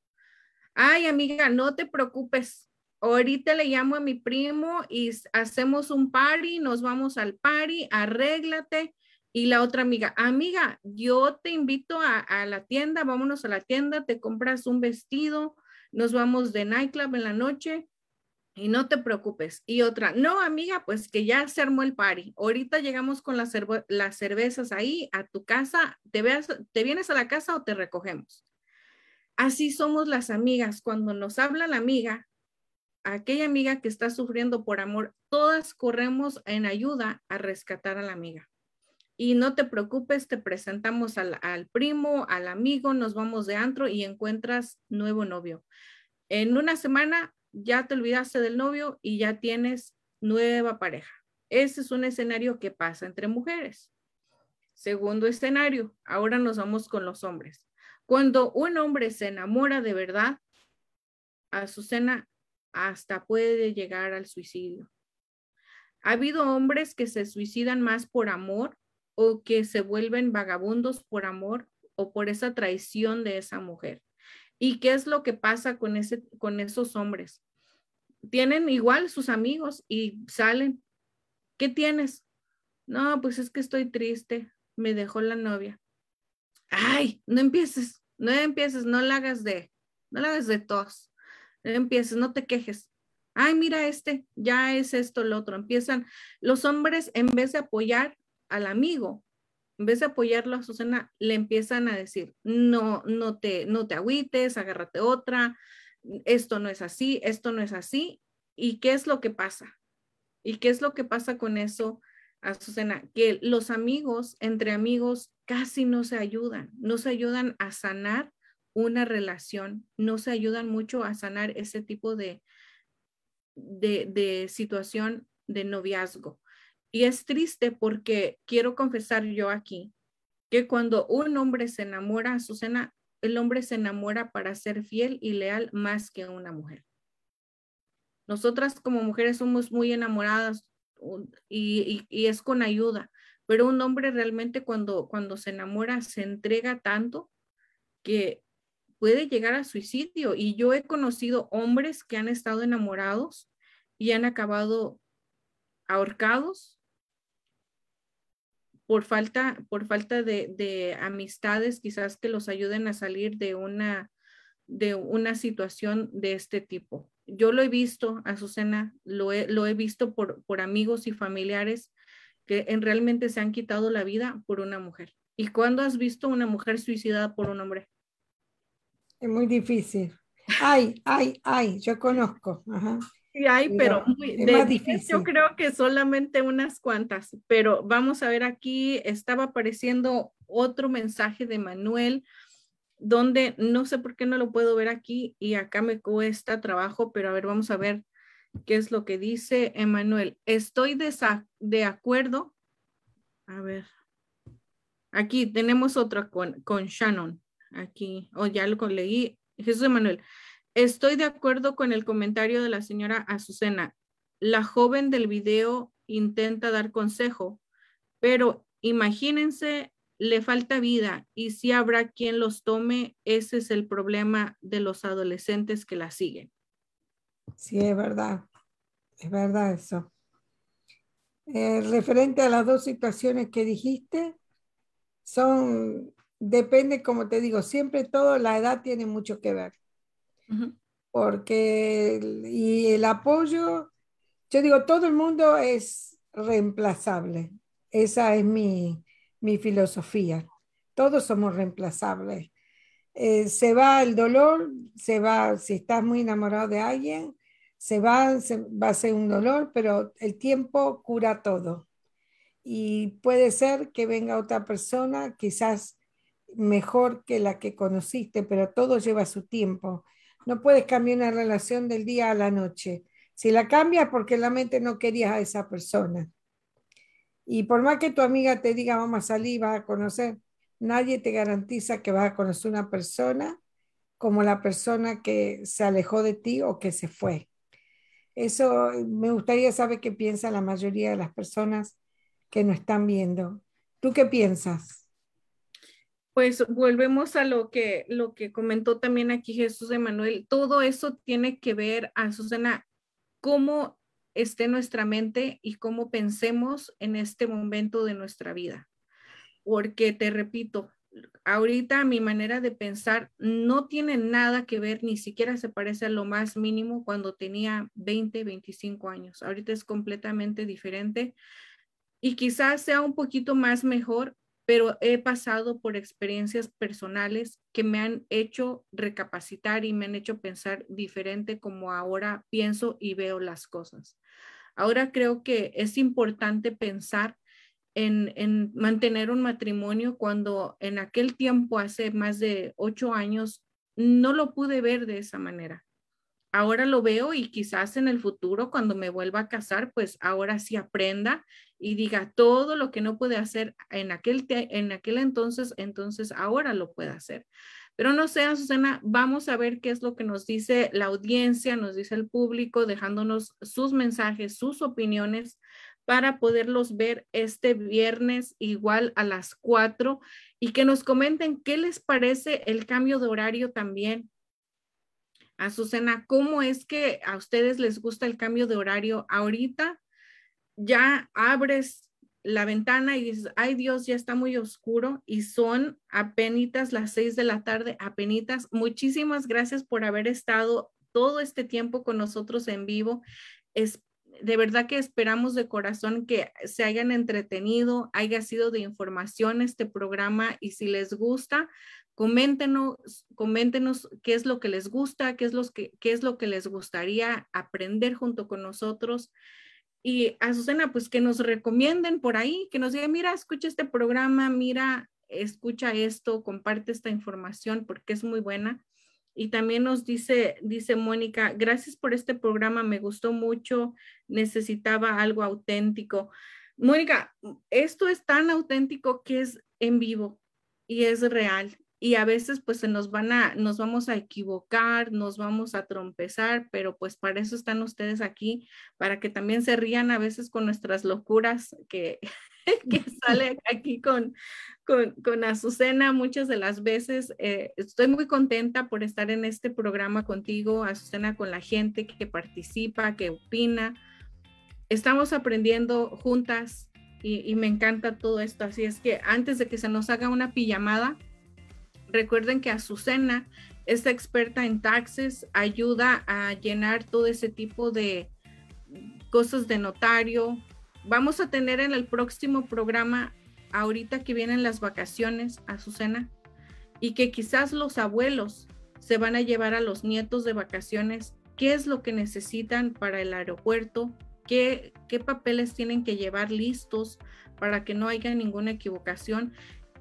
Ay, amiga, no te preocupes, ahorita le llamo a mi primo y hacemos un party, nos vamos al party, arréglate. Y la otra amiga, amiga, yo te invito a, a, la tienda, vámonos a la tienda, te compras un vestido, nos vamos de nightclub en la noche y no te preocupes. Y otra, no, amiga, pues que ya se armó el party. Ahorita llegamos con las, las cervezas ahí a tu casa, te, veas, te vienes a la casa o te recogemos. Así somos las amigas. Cuando nos habla la amiga, aquella amiga que está sufriendo por amor, todas corremos en ayuda a rescatar a la amiga. Y no te preocupes, te presentamos al, primo, al amigo, nos vamos de antro y encuentras nuevo novio. En una semana ya te olvidaste del novio y ya tienes nueva pareja. Ese es un escenario que pasa entre mujeres. Segundo escenario, ahora nos vamos con los hombres. Cuando un hombre se enamora de verdad, Azucena hasta puede llegar al suicidio. Ha habido hombres que se suicidan más por amor o que se vuelven vagabundos por amor o por esa traición de esa mujer. ¿Y qué es lo que pasa con, ese, con esos hombres? Tienen igual sus amigos y salen. ¿Qué tienes? No, pues es que estoy triste. Me dejó la novia. Ay, no empieces, no empieces, no la hagas de, no la hagas de tos. No empieces, no te quejes. Ay, mira este, ya es esto, lo otro. Empiezan los hombres en vez de apoyar al amigo, en vez de apoyarlo a Susana, le empiezan a decir, no, no te, no te agüites, agárrate otra, esto no es así, esto no es así. ¿Y qué es lo que pasa? ¿Y qué es lo que pasa con eso, Susana? Que los amigos, entre amigos, casi no se ayudan, no se ayudan a sanar una relación, no se ayudan mucho a sanar ese tipo de, de, de situación de noviazgo. Y es triste porque quiero confesar yo aquí que cuando un hombre se enamora, Susana, el hombre se enamora para ser fiel y leal más que una mujer. Nosotras como mujeres somos muy enamoradas y, y, es con ayuda, pero un hombre realmente cuando, cuando se enamora se entrega tanto que puede llegar a suicidio. Y yo he conocido hombres que han estado enamorados y han acabado ahorcados por falta, por falta de, amistades, quizás que los ayuden a salir de una, de una situación de este tipo. Yo lo he visto, Azucena, lo he, lo he visto por, por amigos y familiares que en, realmente se han quitado la vida por una mujer. ¿Y cuándo has visto una mujer suicidada por un hombre? Es muy difícil. Ay, ay, ay, yo conozco. Ajá. Sí hay, pero muy, más difícil. yo creo que solamente unas cuantas, pero vamos a ver aquí, estaba apareciendo otro mensaje de Manuel, donde no sé por qué no lo puedo ver aquí y acá me cuesta trabajo, pero a ver, vamos a ver qué es lo que dice Emanuel. Estoy de, de acuerdo. A ver, aquí tenemos otra con, con Shannon, aquí, o ya lo leí. Jesús Emanuel, Estoy de acuerdo con el comentario de la señora Azucena. La joven del video intenta dar consejo, pero imagínense, le falta vida y si habrá quien los tome, ese es el problema de los adolescentes que la siguen. Sí, es verdad, es verdad eso. Eh, referente a las dos situaciones que dijiste, son, depende, como te digo, siempre todo, la edad tiene mucho que ver porque y el apoyo, yo digo, todo el mundo es reemplazable. Esa es mi, mi filosofía. Todos somos reemplazables. Eh, se va el dolor, se va, si estás muy enamorado de alguien, se va, se, va a ser un dolor, pero el tiempo cura todo. Y puede ser que venga otra persona, quizás mejor que la que conociste, pero todo lleva su tiempo. No puedes cambiar una relación del día a la noche. Si la cambias porque la mente no querías a esa persona. Y por más que tu amiga te diga vamos a salir, vas a conocer, nadie te garantiza que vas a conocer una persona como la persona que se alejó de ti o que se fue. Eso me gustaría saber qué piensa la mayoría de las personas que nos están viendo. ¿Tú qué piensas? Pues volvemos a lo que, lo que comentó también aquí Jesús Emanuel. Todo eso tiene que ver, a Susana, cómo esté nuestra mente y cómo pensemos en este momento de nuestra vida. Porque te repito, ahorita mi manera de pensar no tiene nada que ver, ni siquiera se parece a lo más mínimo cuando tenía 20, 25 años. Ahorita es completamente diferente y quizás sea un poquito más mejor, pero he pasado por experiencias personales que me han hecho recapacitar y me han hecho pensar diferente como ahora pienso y veo las cosas. Ahora creo que es importante pensar en, mantener un matrimonio cuando en aquel tiempo, hace más de ocho años, no lo pude ver de esa manera. Ahora lo veo y quizás en el futuro, cuando me vuelva a casar, pues ahora sí aprenda y diga todo lo que no puede hacer en aquel, en aquel entonces, entonces ahora lo puede hacer. Pero no sé, Susana, vamos a ver qué es lo que nos dice la audiencia, nos dice el público, dejándonos sus mensajes, sus opiniones para poderlos ver este viernes igual a las 4 y que nos comenten qué les parece el cambio de horario también. Azucena, ¿cómo es que a ustedes les gusta el cambio de horario? Ahorita ya abres la ventana y dices, ay Dios, ya está muy oscuro y son apenitas las 6 de la tarde, apenitas. Muchísimas gracias por haber estado todo este tiempo con nosotros en vivo. Es de verdad que esperamos de corazón que se hayan entretenido, haya sido de información este programa y si les gusta, coméntenos, coméntenos qué es lo que les gusta, qué es, que, qué es lo que les gustaría aprender junto con nosotros. Y Azucena, pues que nos recomienden por ahí, que nos digan, mira, escucha este programa, mira, escucha esto, comparte esta información porque es muy buena. Y también nos dice, dice Mónica, gracias por este programa, me gustó mucho, necesitaba algo auténtico. Mónica, esto es tan auténtico que es en vivo y es real. Y a veces pues se nos van a, nos vamos a equivocar, nos vamos a trompezar, pero pues para eso están ustedes aquí, para que también se rían a veces con nuestras locuras que, que sale aquí con, con, con, Azucena muchas de las veces. Eh, estoy muy contenta por estar en este programa contigo, Azucena, con la gente que participa, que opina. Estamos aprendiendo juntas y, y me encanta todo esto. Así es que antes de que se nos haga una pijamada, recuerden que Azucena es experta en taxes, ayuda a llenar todo ese tipo de cosas de notario, vamos a tener en el próximo programa, ahorita que vienen las vacaciones, Azucena, y que quizás los abuelos se van a llevar a los nietos de vacaciones, qué es lo que necesitan para el aeropuerto, qué, qué papeles tienen que llevar listos para que no haya ninguna equivocación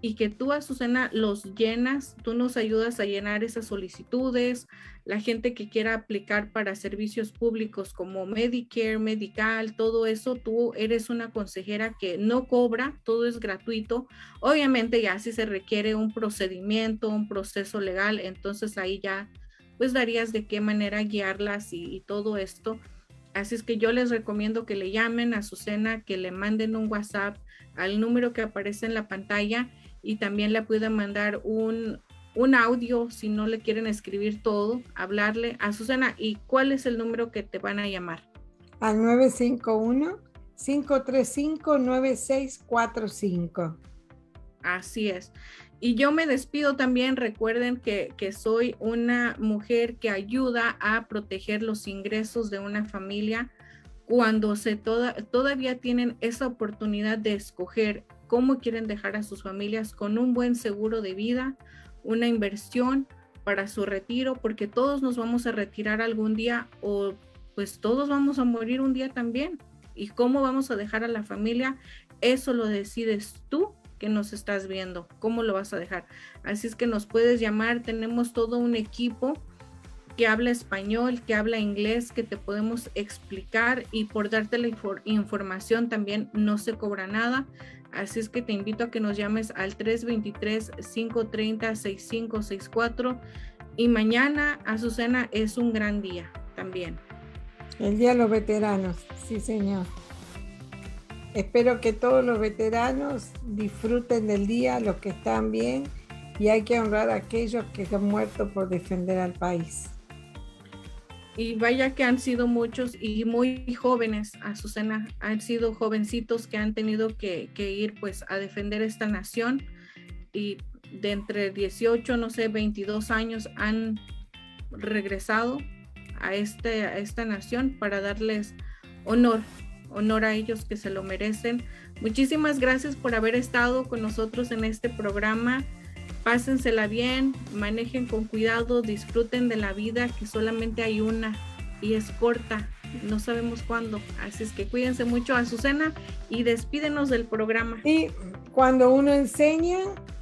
y que tú, Azucena, los llenas, tú nos ayudas a llenar esas solicitudes, la gente que quiera aplicar para servicios públicos como Medicare, Medical, todo eso, tú eres una consejera que no cobra, todo es gratuito. Obviamente ya si se requiere un procedimiento, un proceso legal, entonces ahí ya pues darías de qué manera guiarlas y, y todo esto. Así es que yo les recomiendo que le llamen a Azucena, que le manden un WhatsApp al número que aparece en la pantalla y también le pueden mandar un, un audio si no le quieren escribir todo, hablarle a Susana. ¿Y cuál es el número que te van a llamar? Al 951-535-9645. Así es. Y yo me despido también. Recuerden que, que, soy una mujer que ayuda a proteger los ingresos de una familia cuando se toda, todavía tienen esa oportunidad de escoger cómo quieren dejar a sus familias con un buen seguro de vida, una inversión para su retiro, porque todos nos vamos a retirar algún día o pues todos vamos a morir un día también. ¿Y cómo vamos a dejar a la familia? Eso lo decides tú que nos estás viendo, cómo lo vas a dejar. Así es que nos puedes llamar, tenemos todo un equipo que habla español, que habla inglés, que te podemos explicar y por darte la información también no se cobra nada. Así es que te invito a que nos llames al 323-530-6564. Y mañana, Azucena, es un gran día también. El Día de los Veteranos, sí señor. Espero que todos los veteranos disfruten del día, los que están bien, y hay que honrar a aquellos que han muerto por defender al país. Y vaya que han sido muchos y muy jóvenes, Azucena, han sido jovencitos que han tenido que, ir pues a defender esta nación y de entre 18, no sé, 22 años han regresado a, este, a esta nación para darles honor, honor a ellos que se lo merecen. Muchísimas gracias por haber estado con nosotros en este programa. Pásensela bien, manejen con cuidado, disfruten de la vida que solamente hay una y es corta, no sabemos cuándo. Así es que cuídense mucho, Azucena, y despídenos del programa. Y cuando uno enseña,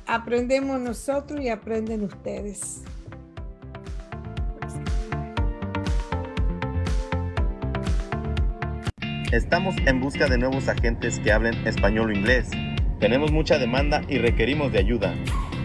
aprendemos nosotros y aprenden ustedes. Estamos en busca de nuevos agentes que hablen español o inglés. Tenemos mucha demanda y requerimos de ayuda.